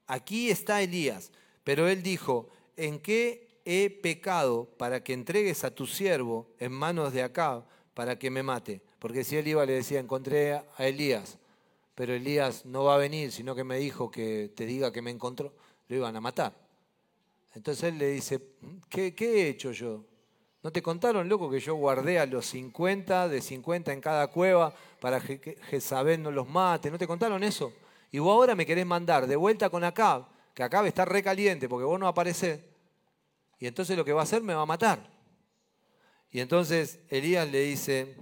aquí está Elías. Pero él dijo, ¿en qué he pecado para que entregues a tu siervo en manos de Acab para que me mate. Porque si él iba le decía, encontré a Elías, pero Elías no va a venir, sino que me dijo que te diga que me encontró, lo iban a matar. Entonces él le dice, ¿qué, qué he hecho yo? ¿No te contaron, loco, que yo guardé a los 50, de 50 en cada cueva, para que Jezabel no los mate? ¿No te contaron eso? Y vos ahora me querés mandar de vuelta con Acab, que Acab está recaliente porque vos no aparecés, y entonces lo que va a hacer me va a matar. Y entonces Elías le dice,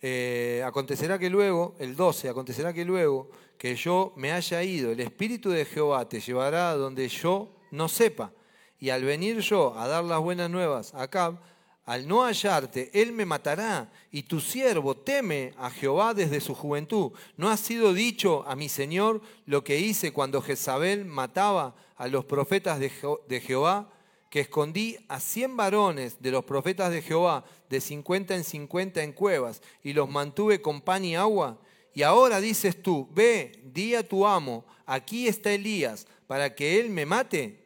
eh, acontecerá que luego, el 12, acontecerá que luego que yo me haya ido, el Espíritu de Jehová te llevará a donde yo no sepa. Y al venir yo a dar las buenas nuevas a Acab, al no hallarte, él me matará, y tu siervo teme a Jehová desde su juventud. ¿No ha sido dicho a mi Señor lo que hice cuando Jezabel mataba a los profetas de Jehová? Que escondí a cien varones de los profetas de Jehová, de cincuenta en cincuenta en cuevas, y los mantuve con pan y agua. Y ahora dices tú, ve, di a tu amo, aquí está Elías, para que él me mate.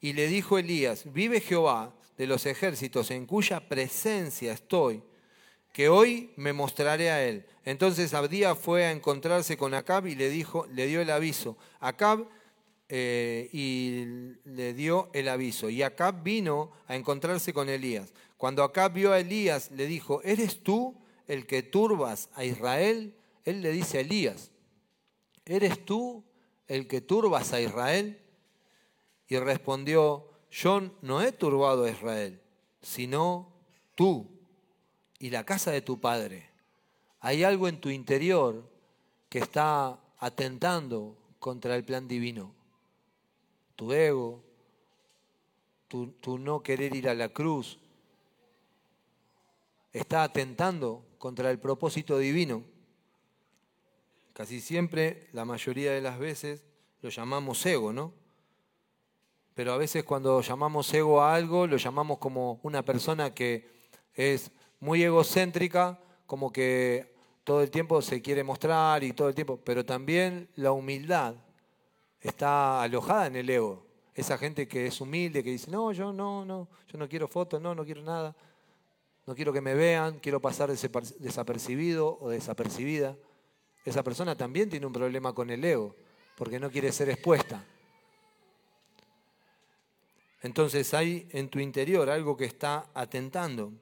Y le dijo Elías, vive Jehová de los ejércitos, en cuya presencia estoy, que hoy me mostraré a él. Entonces Abdía fue a encontrarse con Acab y le dijo, le dio el aviso. Acab eh, y le dio el aviso. Y Acab vino a encontrarse con Elías. Cuando Acab vio a Elías, le dijo, ¿eres tú el que turbas a Israel? Él le dice a Elías, ¿eres tú el que turbas a Israel? Y respondió, yo no he turbado a Israel, sino tú y la casa de tu padre. Hay algo en tu interior que está atentando contra el plan divino tu ego, tu, no querer ir a la cruz, está atentando contra el propósito divino. Casi siempre, la mayoría de las veces, lo llamamos ego, ¿no? Pero a veces cuando llamamos ego a algo, lo llamamos como una persona que es muy egocéntrica, como que todo el tiempo se quiere mostrar y todo el tiempo, pero también la humildad está alojada en el ego. Esa gente que es humilde, que dice, no, yo no, no, yo no quiero fotos, no, no quiero nada, no quiero que me vean, quiero pasar desapercibido o desapercibida. Esa persona también tiene un problema con el ego, porque no quiere ser expuesta. Entonces hay en tu interior algo que está atentando.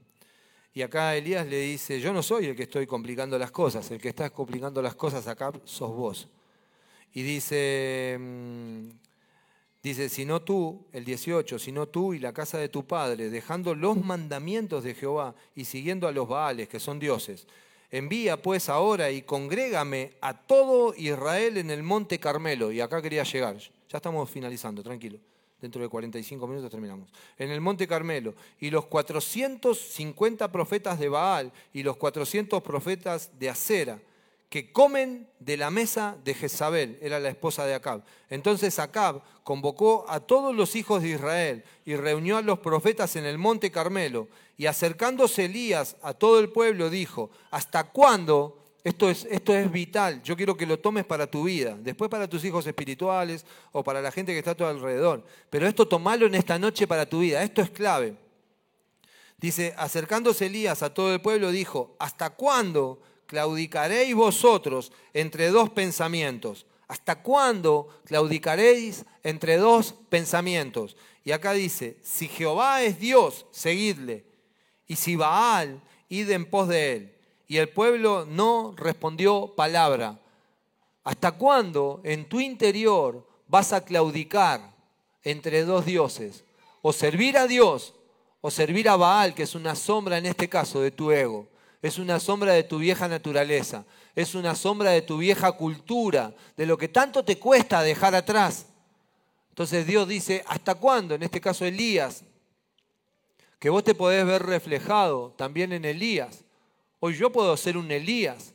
Y acá Elías le dice, yo no soy el que estoy complicando las cosas, el que está complicando las cosas acá sos vos. Y dice, mm, dice, si no tú, el 18, si no tú y la casa de tu padre, dejando los mandamientos de Jehová y siguiendo a los Baales, que son dioses, envía pues ahora y congrégame a todo Israel en el monte Carmelo. Y acá quería llegar, ya estamos finalizando, tranquilo. Dentro de 45 minutos terminamos. En el monte Carmelo. Y los 450 profetas de Baal y los 400 profetas de Acera que comen de la mesa de Jezabel, era la esposa de Acab. Entonces Acab convocó a todos los hijos de Israel y reunió a los profetas en el monte Carmelo. Y acercándose Elías a todo el pueblo dijo, ¿hasta cuándo? Esto es, esto es vital, yo quiero que lo tomes para tu vida, después para tus hijos espirituales o para la gente que está a tu alrededor. Pero esto tomalo en esta noche para tu vida, esto es clave. Dice, acercándose Elías a todo el pueblo, dijo, ¿hasta cuándo claudicaréis vosotros entre dos pensamientos? ¿Hasta cuándo claudicaréis entre dos pensamientos? Y acá dice, si Jehová es Dios, seguidle. Y si Baal id en pos de él. Y el pueblo no respondió palabra. ¿Hasta cuándo en tu interior vas a claudicar entre dos dioses? O servir a Dios o servir a Baal, que es una sombra en este caso de tu ego. Es una sombra de tu vieja naturaleza. Es una sombra de tu vieja cultura, de lo que tanto te cuesta dejar atrás. Entonces Dios dice, ¿hasta cuándo? En este caso Elías, que vos te podés ver reflejado también en Elías. Hoy yo puedo ser un Elías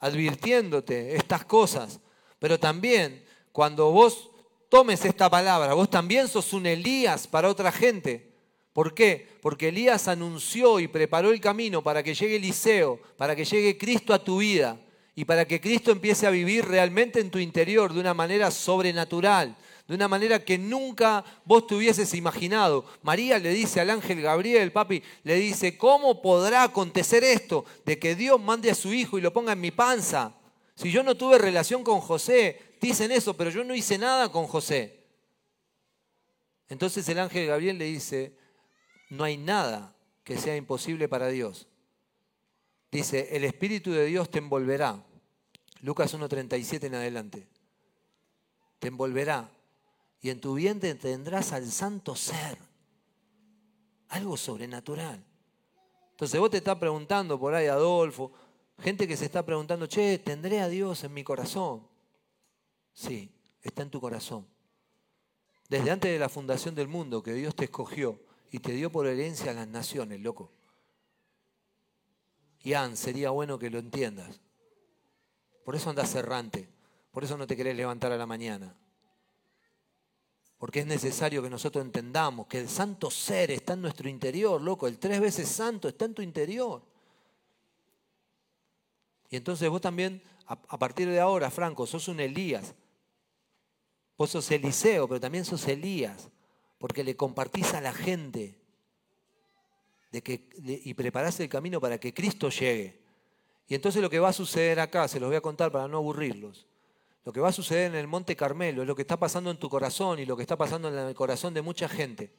advirtiéndote estas cosas, pero también cuando vos tomes esta palabra, vos también sos un Elías para otra gente. ¿Por qué? Porque Elías anunció y preparó el camino para que llegue Eliseo, para que llegue Cristo a tu vida y para que Cristo empiece a vivir realmente en tu interior de una manera sobrenatural, de una manera que nunca vos te hubieses imaginado. María le dice al ángel Gabriel, papi, le dice, ¿cómo podrá acontecer esto de que Dios mande a su hijo y lo ponga en mi panza? Si yo no tuve relación con José, dicen eso, pero yo no hice nada con José. Entonces el ángel Gabriel le dice, no hay nada que sea imposible para Dios. Dice, el Espíritu de Dios te envolverá. Lucas 1.37 en adelante. Te envolverá y en tu vientre tendrás al santo ser. Algo sobrenatural. Entonces vos te estás preguntando por ahí, Adolfo, gente que se está preguntando, che, ¿tendré a Dios en mi corazón? Sí, está en tu corazón. Desde antes de la fundación del mundo que Dios te escogió y te dio por herencia a las naciones, loco. Ian, sería bueno que lo entiendas. Por eso andas errante, por eso no te querés levantar a la mañana. Porque es necesario que nosotros entendamos que el santo ser está en nuestro interior, loco. El tres veces santo está en tu interior. Y entonces vos también, a partir de ahora, Franco, sos un Elías. Vos sos Eliseo, pero también sos Elías. Porque le compartís a la gente y preparás el camino para que Cristo llegue. Y entonces lo que va a suceder acá, se los voy a contar para no aburrirlos. Lo que va a suceder en el Monte Carmelo es lo que está pasando en tu corazón y lo que está pasando en el corazón de mucha gente.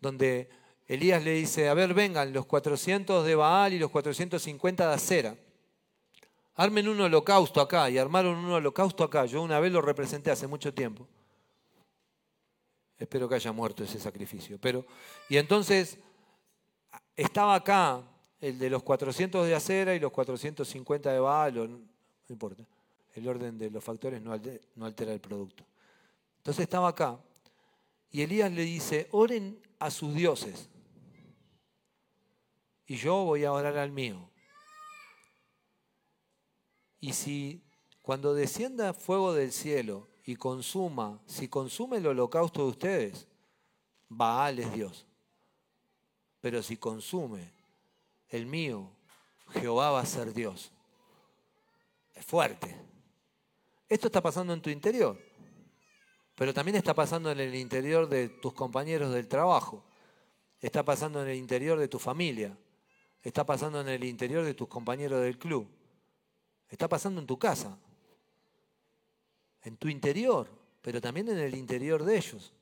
Donde Elías le dice, a ver, vengan los 400 de Baal y los 450 de Acera. Armen un holocausto acá y armaron un holocausto acá. Yo una vez lo representé hace mucho tiempo. Espero que haya muerto ese sacrificio. Pero, y entonces estaba acá el de los 400 de acera y los 450 de Baal, no importa. El orden de los factores no altera el producto. Entonces estaba acá y Elías le dice, oren a sus dioses y yo voy a orar al mío. Y si cuando descienda fuego del cielo y consuma, si consume el holocausto de ustedes, Baal es Dios. Pero si consume el mío, Jehová va a ser Dios. Es fuerte. Esto está pasando en tu interior, pero también está pasando en el interior de tus compañeros del trabajo, está pasando en el interior de tu familia, está pasando en el interior de tus compañeros del club, está pasando en tu casa, en tu interior, pero también en el interior de ellos.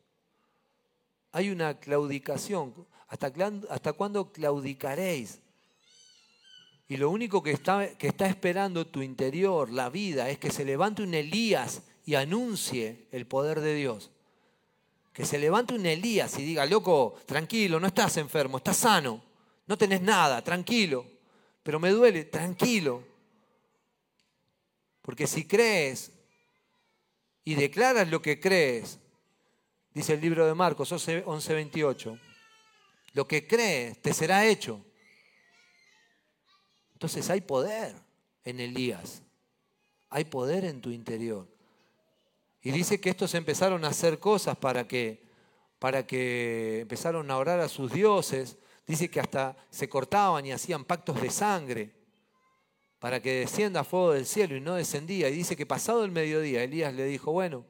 Hay una claudicación. ¿Hasta, cuándo claudicaréis? Y lo único que está, que está esperando tu interior, la vida, es que se levante un Elías y anuncie el poder de Dios. Que se levante un Elías y diga, loco, tranquilo, no estás enfermo, estás sano, no tenés nada, tranquilo, pero me duele, tranquilo. Porque si crees y declaras lo que crees, dice el libro de Marcos 11:28, lo que crees te será hecho. Entonces hay poder en Elías, hay poder en tu interior. Y dice que estos empezaron a hacer cosas para que, para que empezaron a orar a sus dioses. Dice que hasta se cortaban y hacían pactos de sangre para que descienda fuego del cielo y no descendía. Y dice que pasado el mediodía, Elías le dijo, bueno,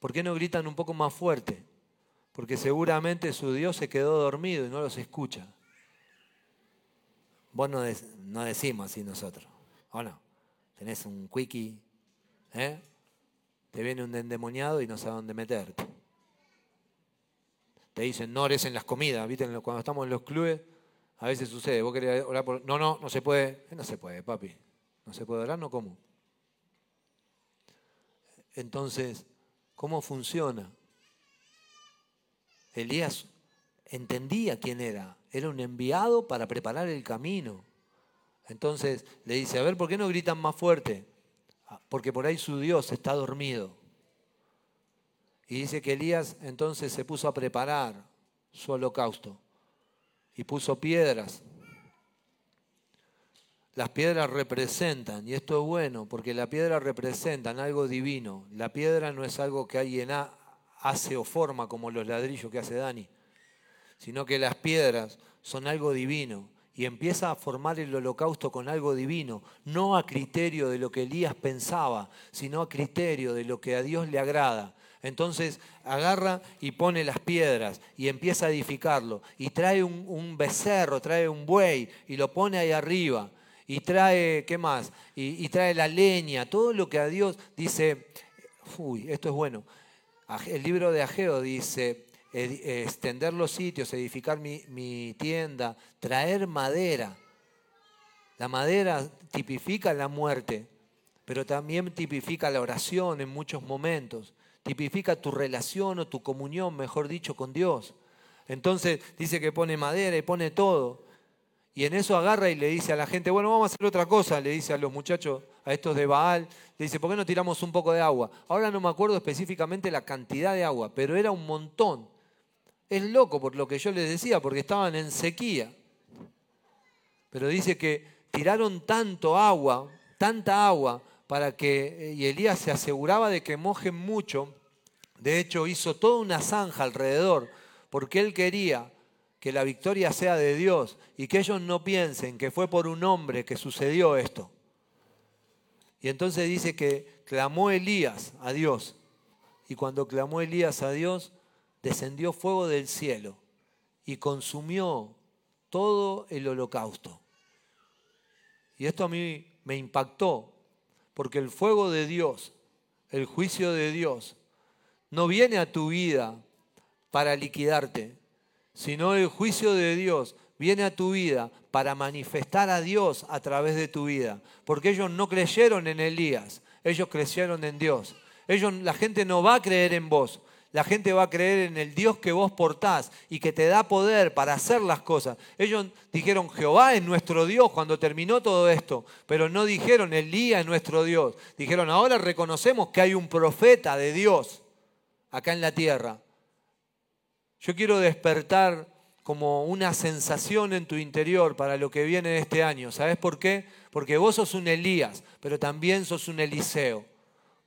¿por qué no gritan un poco más fuerte? Porque seguramente su Dios se quedó dormido y no los escucha. Vos no, decimos así nosotros, ¿o no? Tenés un quickie, ¿eh? Te viene un endemoniado y no sabe dónde meterte. te dicen no ores en las comidas, ¿viste? Cuando estamos en los clubes, a veces sucede, vos querés orar por... No, no, no se puede. No se puede, papi. No se puede orar, no como. Entonces, ¿cómo funciona? Elías entendía quién era. Era un enviado para preparar el camino. Entonces le dice, a ver, ¿por qué no gritan más fuerte? Ah, porque por ahí su Dios está dormido. Y dice que Elías entonces se puso a preparar su holocausto y puso piedras. Las piedras representan, y esto es bueno, porque la piedra representan algo divino. La piedra no es algo que alguien hace o forma como los ladrillos que hace Dani, sino que las piedras son algo divino y empieza a formar el holocausto con algo divino, no a criterio de lo que Elías pensaba, sino a criterio de lo que a Dios le agrada. Entonces agarra y pone las piedras y empieza a edificarlo. Y trae un, becerro, trae un buey y lo pone ahí arriba. Y trae, ¿qué más? Y, trae la leña, todo lo que a Dios dice, uy, esto es bueno. El libro de Ageo dice, extender los sitios, edificar mi, tienda, traer madera. La madera tipifica la muerte, pero también tipifica la oración en muchos momentos tipifica tu relación o tu comunión, mejor dicho, con Dios. Entonces dice que pone madera y pone todo. Y en eso agarra y le dice a la gente, bueno, vamos a hacer otra cosa, le dice a los muchachos, a estos de Baal, le dice, ¿por qué no tiramos un poco de agua? Ahora no me acuerdo específicamente la cantidad de agua, pero era un montón. Es loco por lo que yo les decía, porque estaban en sequía. Pero dice que tiraron tanto agua, tanta agua, para que, y Elías se aseguraba de que mojen mucho, de hecho hizo toda una zanja alrededor, porque él quería que la victoria sea de Dios y que ellos no piensen que fue por un hombre que sucedió esto. Y entonces dice que clamó Elías a Dios, y cuando clamó Elías a Dios, descendió fuego del cielo y consumió todo el holocausto. Y esto a mí me impactó, porque el fuego de Dios, el juicio de Dios, no viene a tu vida para liquidarte, sino el juicio de Dios viene a tu vida para manifestar a Dios a través de tu vida. Porque ellos no creyeron en Elías, ellos creyeron en Dios. Ellos, la gente no va a creer en vos, la gente va a creer en el Dios que vos portás y que te da poder para hacer las cosas. Ellos dijeron, Jehová es nuestro Dios cuando terminó todo esto, pero no dijeron, Elías es nuestro Dios. Dijeron, ahora reconocemos que hay un profeta de Dios acá en la tierra. Yo quiero despertar como una sensación en tu interior para lo que viene este año. ¿Sabes por qué? Porque vos sos un Elías, pero también sos un Eliseo.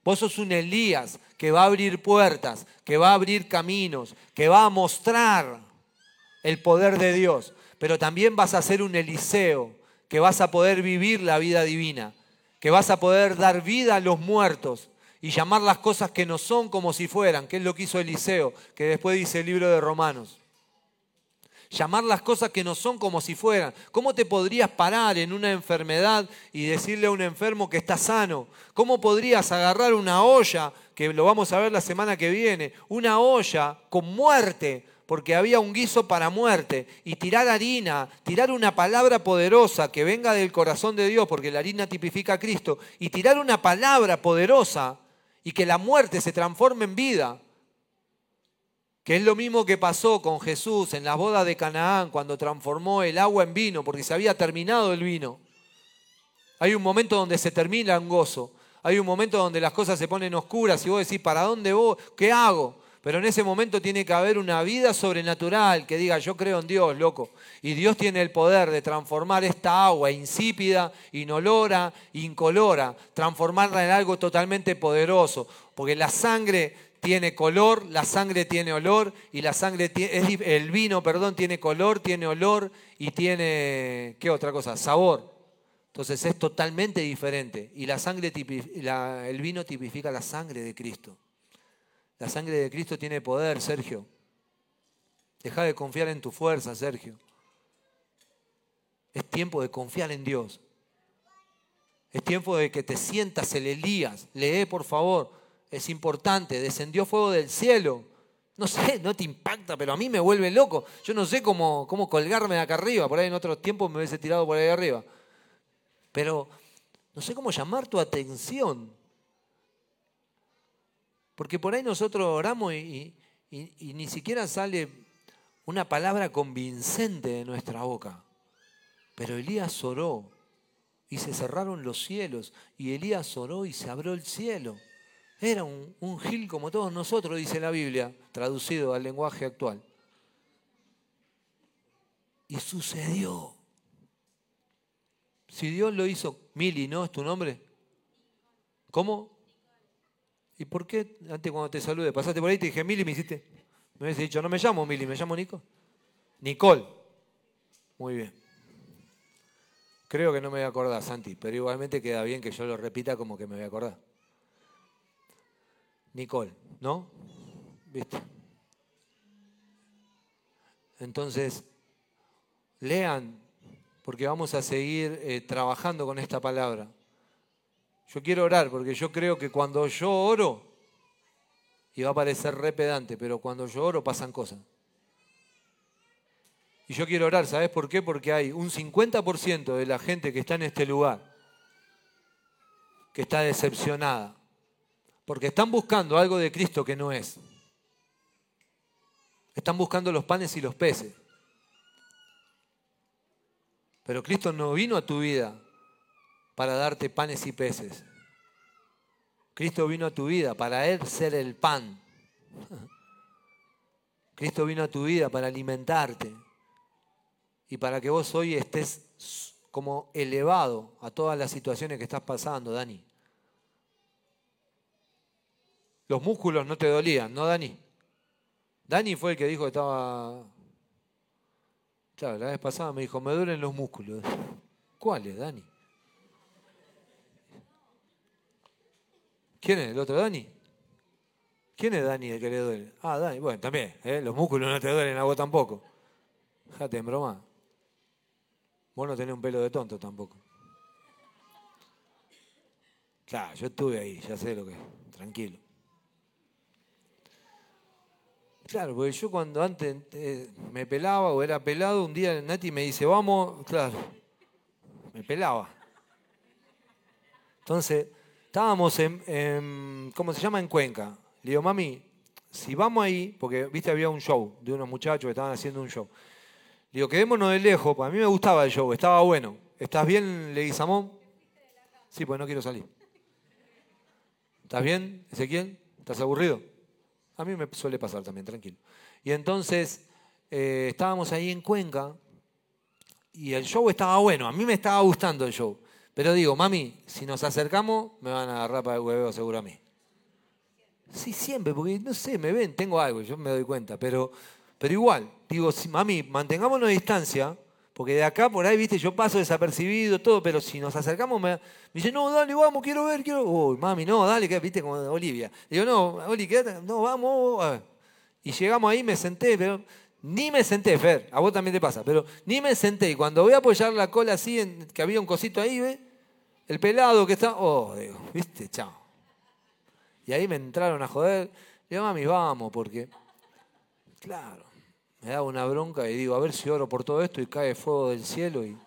Vos sos un Elías que va a abrir puertas, que va a abrir caminos, que va a mostrar el poder de Dios. Pero también vas a ser un Eliseo, que vas a poder vivir la vida divina, que vas a poder dar vida a los muertos y llamar las cosas que no son como si fueran, que es lo que hizo Eliseo, que después dice el libro de Romanos llamar las cosas que no son como si fueran. ¿Cómo te podrías parar en una enfermedad y decirle a un enfermo que está sano? ¿Cómo podrías agarrar una olla, que lo vamos a ver la semana que viene, una olla con muerte? porque había un guiso para muerte, y tirar harina, tirar una palabra poderosa que venga del corazón de Dios, porque la harina tipifica a Cristo, y tirar una palabra poderosa y que la muerte se transforme en vida que es lo mismo que pasó con Jesús en las bodas de Canaán cuando transformó el agua en vino, porque se había terminado el vino. Hay un momento donde se termina el gozo, hay un momento donde las cosas se ponen oscuras y vos decís, ¿para dónde voy? ¿Qué hago? Pero en ese momento tiene que haber una vida sobrenatural que diga, yo creo en Dios, loco. Y Dios tiene el poder de transformar esta agua insípida, inolora, incolora, transformarla en algo totalmente poderoso. Porque la sangre tiene color, la sangre tiene olor y la sangre tiene, el vino, perdón, tiene color, tiene olor y tiene ¿qué otra cosa? Sabor. Entonces es totalmente diferente y la sangre el vino tipifica la sangre de Cristo. La sangre de Cristo tiene poder, Sergio. Deja de confiar en tu fuerza, Sergio. Es tiempo de confiar en Dios. Es tiempo de que te sientas el Elías. Lee, por favor es importante, descendió fuego del cielo No sé, no te impacta, pero a mí me vuelve loco. Yo no sé cómo, cómo colgarme de acá arriba. Por ahí en otros tiempos me hubiese tirado por ahí arriba. Pero no sé cómo llamar tu atención. Porque por ahí nosotros oramos y, y ni siquiera sale una palabra convincente de nuestra boca. Pero Elías oró y se cerraron los cielos y Elías oró y se abrió el cielo. Era un, gil como todos nosotros, dice la Biblia, traducido al lenguaje actual. Y sucedió. Si Dios lo hizo, Mili, ¿no? ¿Es tu nombre? ¿Cómo? ¿Y por qué antes cuando te salude pasaste por ahí y te dije, Mili, me hiciste? Me hubiese dicho, no me llamo Mili, me llamo Nico. Nicole. Muy bien. Creo que no me voy a acordar, Santi, pero igualmente queda bien que yo lo repita como que me voy a acordar. Nicole, ¿no? ¿Viste? Entonces, lean, porque vamos a seguir eh, trabajando con esta palabra. Yo quiero orar, porque yo creo que cuando yo oro, y va a parecer re pedante, pero cuando yo oro pasan cosas. Y yo quiero orar, ¿sabes por qué? Porque hay un 50% de la gente que está en este lugar que está decepcionada porque están buscando algo de Cristo que no es. Están buscando los panes y los peces. Pero Cristo no vino a tu vida para darte panes y peces. Cristo vino a tu vida para Él ser el pan. Cristo vino a tu vida para alimentarte y para que vos hoy estés como elevado a todas las situaciones que estás pasando, Dani. Los músculos no te dolían, ¿no, Dani? Dani fue el que dijo que estaba... Claro, la vez pasada me dijo, me duelen los músculos. ¿Cuáles, Dani? ¿Quién es el otro Dani? ¿Quién es Dani el que le duele? Ah, Dani. Bueno, también, ¿eh? los músculos no te duelen a vos tampoco. Déjate en broma. Vos no tenés un pelo de tonto tampoco. Claro, yo estuve ahí, ya sé lo que Tranquilo. Claro, porque yo cuando antes eh, me pelaba o era pelado, un día Nati me dice, vamos, claro, me pelaba. Entonces, estábamos en, ¿cómo se llama? En Cuenca. Le digo, mami, si vamos ahí, porque, viste, había un show de unos muchachos que estaban haciendo un show. Le digo, quedémonos de lejos, para mí me gustaba el show, estaba bueno. ¿Estás bien, Leguizamón? Sí, pues no quiero salir. ¿Estás bien, Ezequiel? ¿Estás aburrido? A mí me suele pasar también, tranquilo. Y entonces eh, estábamos ahí en Cuenca y el show estaba bueno, a mí me estaba gustando el show. Pero digo, mami, si nos acercamos, me van a agarrar para el hueveo seguro a mí. Sí, siempre, porque no sé, me ven, tengo algo, yo me doy cuenta, pero, pero igual, digo, mami, mantengámonos a distancia, porque de acá por ahí, viste, yo paso desapercibido, todo, pero si nos acercamos, me, dice, no, dale, vamos, quiero ver, quiero. Uy, mami, no, dale, que viste, como Olivia. Digo, no, Oli, quédate, no, vamos. Y llegamos ahí, me senté, pero ni me senté, Fer, a vos también te pasa, pero ni me senté. Y cuando voy a apoyar la cola así, que había un cosito ahí, ¿ves? El pelado que está, oh, digo, viste, chao. Y ahí me entraron a joder. Digo, mami, vamos, porque, claro me daba una bronca y digo, a ver si oro por todo esto y cae fuego del cielo. Y...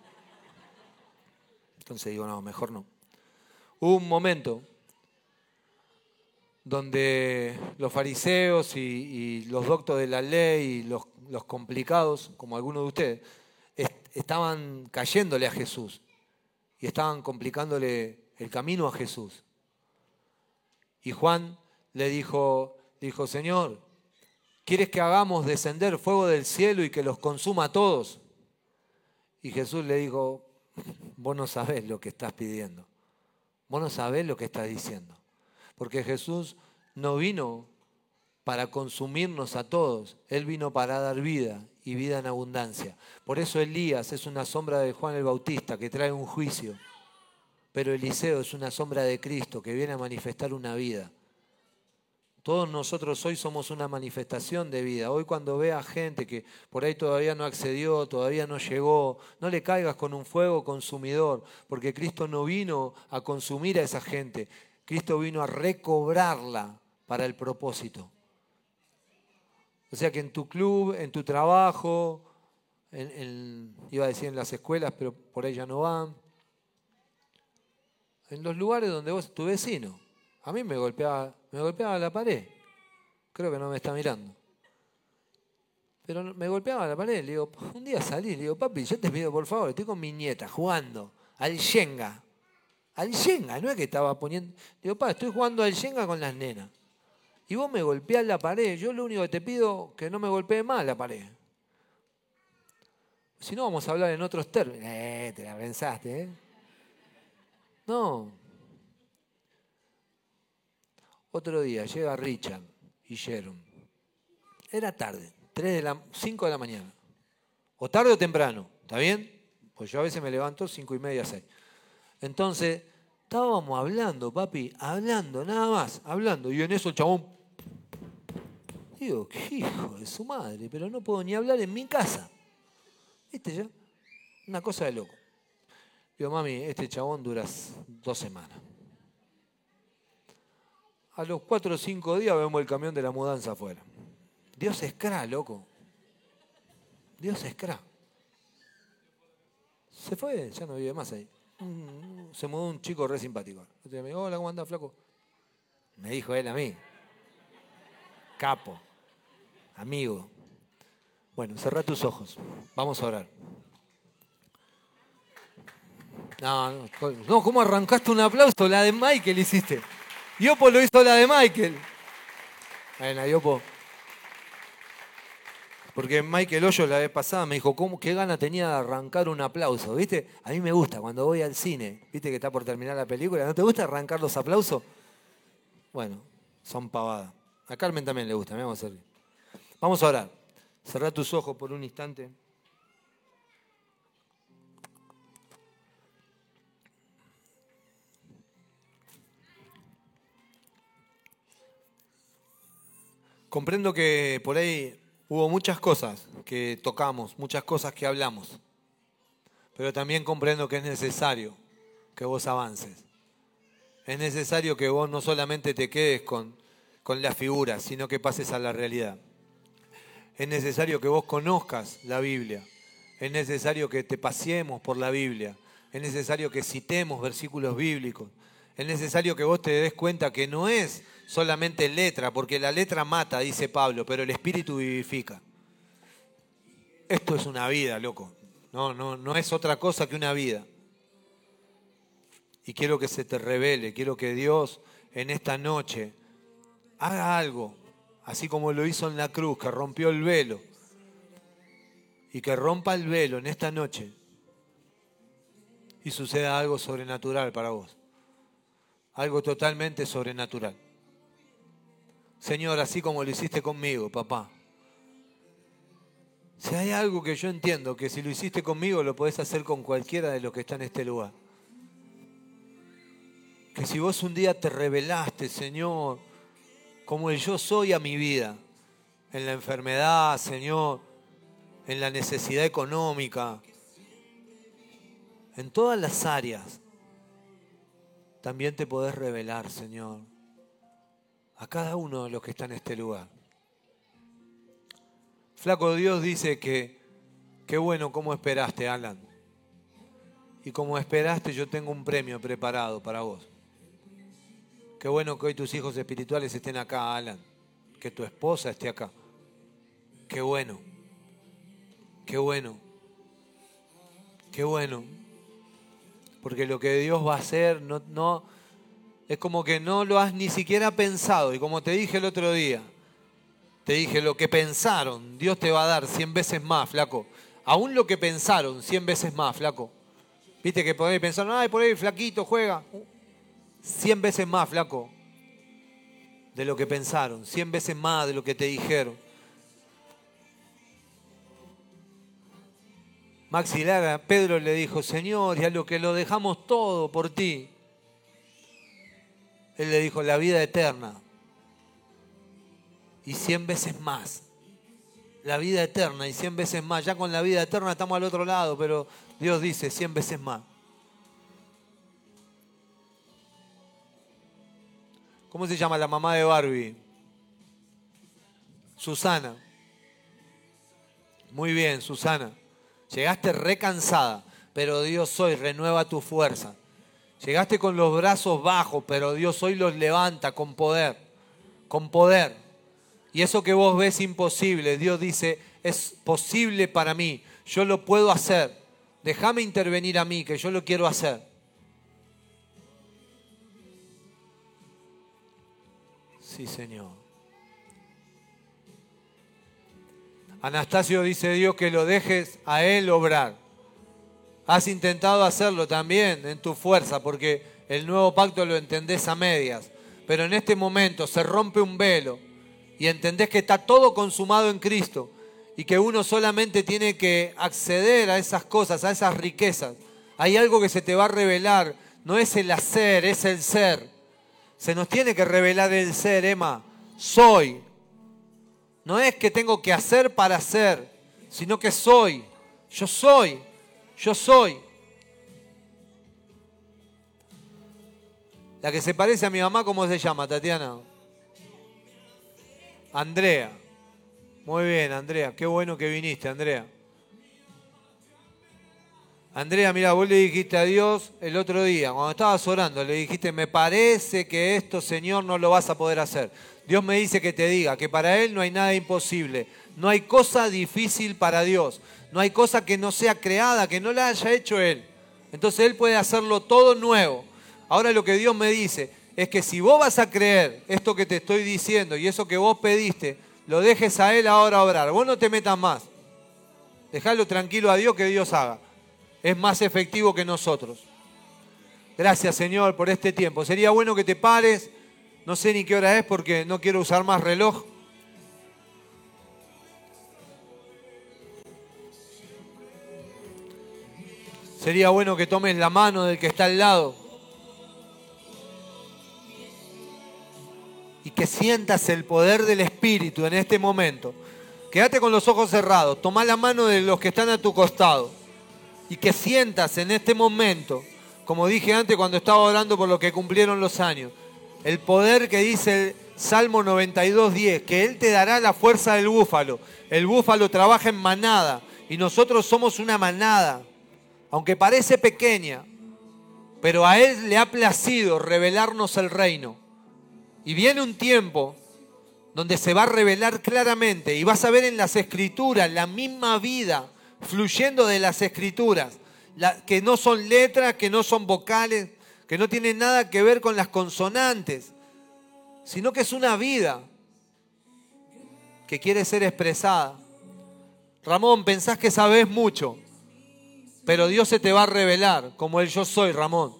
Entonces digo, no, mejor no. Hubo un momento donde los fariseos y, los doctos de la ley y los, complicados, como algunos de ustedes, estaban cayéndole a Jesús y estaban complicándole el camino a Jesús. Y Juan le dijo, dijo, Señor, ¿Quieres que hagamos descender fuego del cielo y que los consuma a todos? Y Jesús le dijo, vos no sabés lo que estás pidiendo. Vos no sabés lo que estás diciendo. Porque Jesús no vino para consumirnos a todos. Él vino para dar vida y vida en abundancia. Por eso Elías es una sombra de Juan el Bautista que trae un juicio. Pero Eliseo es una sombra de Cristo que viene a manifestar una vida. Todos nosotros hoy somos una manifestación de vida. Hoy cuando veas gente que por ahí todavía no accedió, todavía no llegó, no le caigas con un fuego consumidor, porque Cristo no vino a consumir a esa gente, Cristo vino a recobrarla para el propósito. O sea que en tu club, en tu trabajo, iba a decir en las escuelas, pero por ahí ya no van. En los lugares donde vos, tu vecino, a mí me golpeaba, me golpeaba la pared. Creo que no me está mirando. Pero me golpeaba la pared. Le digo, un día salí, le digo, papi, yo te pido por favor, estoy con mi nieta jugando al Shenga. Al Shenga, no es que estaba poniendo. Digo, papá, estoy jugando al Shenga con las nenas. Y vos me golpeás la pared. Yo lo único que te pido que no me golpee más la pared. Si no, vamos a hablar en otros términos. Eh, te la pensaste, ¿eh? No. Otro día llega Richard y Jerome. Era tarde, 3 de la, 5 de la mañana. O tarde o temprano, ¿está bien? Pues yo a veces me levanto 5 y media, 6. Entonces, estábamos hablando, papi, hablando, nada más, hablando. Y en eso el chabón. Digo, qué hijo de su madre, pero no puedo ni hablar en mi casa. ¿Viste ya? Una cosa de loco. Digo, mami, este chabón dura dos semanas. A los cuatro o cinco días vemos el camión de la mudanza afuera. Dios es cra, loco. Dios es cra. Se fue, ya no vive más ahí. Se mudó un chico re simpático. Me dijo, hola, ¿cómo andás, flaco? Me dijo él a mí. Capo. Amigo. Bueno, cerrá tus ojos. Vamos a orar. No, no, ¿cómo arrancaste un aplauso? La de Michael hiciste. Yopo lo hizo la de Michael. Bueno, Yopo. Porque Michael Hoyo la vez pasada me dijo, ¿cómo, qué gana tenía de arrancar un aplauso? ¿Viste? A mí me gusta cuando voy al cine, ¿viste que está por terminar la película? ¿No te gusta arrancar los aplausos? Bueno, son pavadas. A Carmen también le gusta, me vamos a servir. Vamos a orar. Cerrá tus ojos por un instante. Comprendo que por ahí hubo muchas cosas que tocamos, muchas cosas que hablamos, pero también comprendo que es necesario que vos avances. Es necesario que vos no solamente te quedes con, con la figura, sino que pases a la realidad. Es necesario que vos conozcas la Biblia. Es necesario que te paseemos por la Biblia. Es necesario que citemos versículos bíblicos. Es necesario que vos te des cuenta que no es solamente letra, porque la letra mata, dice Pablo, pero el espíritu vivifica. Esto es una vida, loco. No, no, no es otra cosa que una vida. Y quiero que se te revele, quiero que Dios en esta noche haga algo, así como lo hizo en la cruz, que rompió el velo. Y que rompa el velo en esta noche y suceda algo sobrenatural para vos. Algo totalmente sobrenatural. Señor, así como lo hiciste conmigo, papá. Si hay algo que yo entiendo, que si lo hiciste conmigo, lo podés hacer con cualquiera de los que están en este lugar. Que si vos un día te revelaste, Señor, como el yo soy a mi vida, en la enfermedad, Señor, en la necesidad económica, en todas las áreas, también te podés revelar, Señor a cada uno de los que están en este lugar. Flaco Dios dice que, qué bueno cómo esperaste, Alan. Y como esperaste, yo tengo un premio preparado para vos. Qué bueno que hoy tus hijos espirituales estén acá, Alan. Que tu esposa esté acá. Qué bueno. Qué bueno. Qué bueno. Porque lo que Dios va a hacer no, no, es como que no lo has ni siquiera pensado. Y como te dije el otro día, te dije lo que pensaron, Dios te va a dar cien veces más, flaco. Aún lo que pensaron, cien veces más, flaco. Viste que por ahí pensaron, ay, por ahí flaquito juega. Cien veces más, flaco. De lo que pensaron, cien veces más de lo que te dijeron. Maxi Lara, Pedro le dijo, Señor, y a lo que lo dejamos todo por ti. Él le dijo, la vida eterna. Y cien veces más. La vida eterna y cien veces más. Ya con la vida eterna estamos al otro lado, pero Dios dice cien veces más. ¿Cómo se llama la mamá de Barbie? Susana. Muy bien, Susana. Llegaste recansada, pero Dios hoy renueva tu fuerza. Llegaste con los brazos bajos, pero Dios hoy los levanta con poder, con poder. Y eso que vos ves imposible, Dios dice, es posible para mí, yo lo puedo hacer. Déjame intervenir a mí, que yo lo quiero hacer. Sí, Señor. Anastasio dice Dios que lo dejes a Él obrar. Has intentado hacerlo también en tu fuerza, porque el nuevo pacto lo entendés a medias. Pero en este momento se rompe un velo y entendés que está todo consumado en Cristo y que uno solamente tiene que acceder a esas cosas, a esas riquezas. Hay algo que se te va a revelar, no es el hacer, es el ser. Se nos tiene que revelar el ser, Emma. Soy. No es que tengo que hacer para ser, sino que soy. Yo soy. Yo soy. La que se parece a mi mamá, ¿cómo se llama, Tatiana? Andrea. Muy bien, Andrea. Qué bueno que viniste, Andrea. Andrea, mira, vos le dijiste a Dios el otro día, cuando estabas orando, le dijiste, me parece que esto, Señor, no lo vas a poder hacer. Dios me dice que te diga que para Él no hay nada imposible, no hay cosa difícil para Dios, no hay cosa que no sea creada, que no la haya hecho Él. Entonces Él puede hacerlo todo nuevo. Ahora lo que Dios me dice es que si vos vas a creer esto que te estoy diciendo y eso que vos pediste, lo dejes a Él ahora a obrar. Vos no te metas más. Dejalo tranquilo a Dios que Dios haga es más efectivo que nosotros. Gracias Señor por este tiempo. Sería bueno que te pares. No sé ni qué hora es porque no quiero usar más reloj. Sería bueno que tomes la mano del que está al lado. Y que sientas el poder del Espíritu en este momento. Quédate con los ojos cerrados. Toma la mano de los que están a tu costado y que sientas en este momento, como dije antes cuando estaba orando por lo que cumplieron los años, el poder que dice el Salmo 92.10, que Él te dará la fuerza del búfalo. El búfalo trabaja en manada y nosotros somos una manada, aunque parece pequeña, pero a Él le ha placido revelarnos el reino. Y viene un tiempo donde se va a revelar claramente y vas a ver en las escrituras la misma vida fluyendo de las escrituras, que no son letras, que no son vocales, que no tienen nada que ver con las consonantes, sino que es una vida que quiere ser expresada. Ramón, pensás que sabes mucho, pero Dios se te va a revelar como el yo soy, Ramón.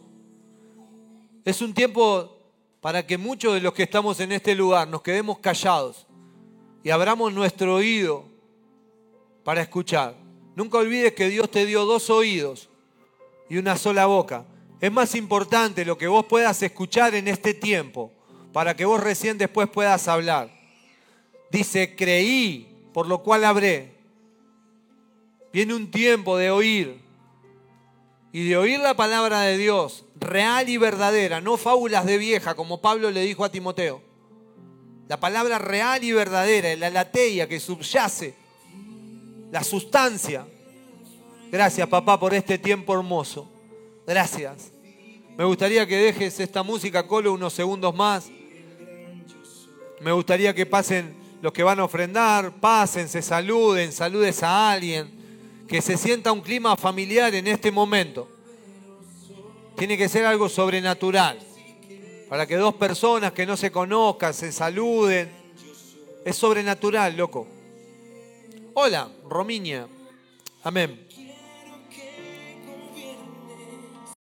Es un tiempo para que muchos de los que estamos en este lugar nos quedemos callados y abramos nuestro oído para escuchar. Nunca olvides que Dios te dio dos oídos y una sola boca. Es más importante lo que vos puedas escuchar en este tiempo para que vos recién después puedas hablar. Dice, creí, por lo cual habré. Viene un tiempo de oír y de oír la palabra de Dios, real y verdadera, no fábulas de vieja, como Pablo le dijo a Timoteo. La palabra real y verdadera, la lateia que subyace la sustancia. Gracias, papá, por este tiempo hermoso. Gracias. Me gustaría que dejes esta música, Colo, unos segundos más. Me gustaría que pasen los que van a ofrendar, pasen, se saluden, saludes a alguien, que se sienta un clima familiar en este momento. Tiene que ser algo sobrenatural, para que dos personas que no se conozcan se saluden. Es sobrenatural, loco. Hola, Romiña. Amén.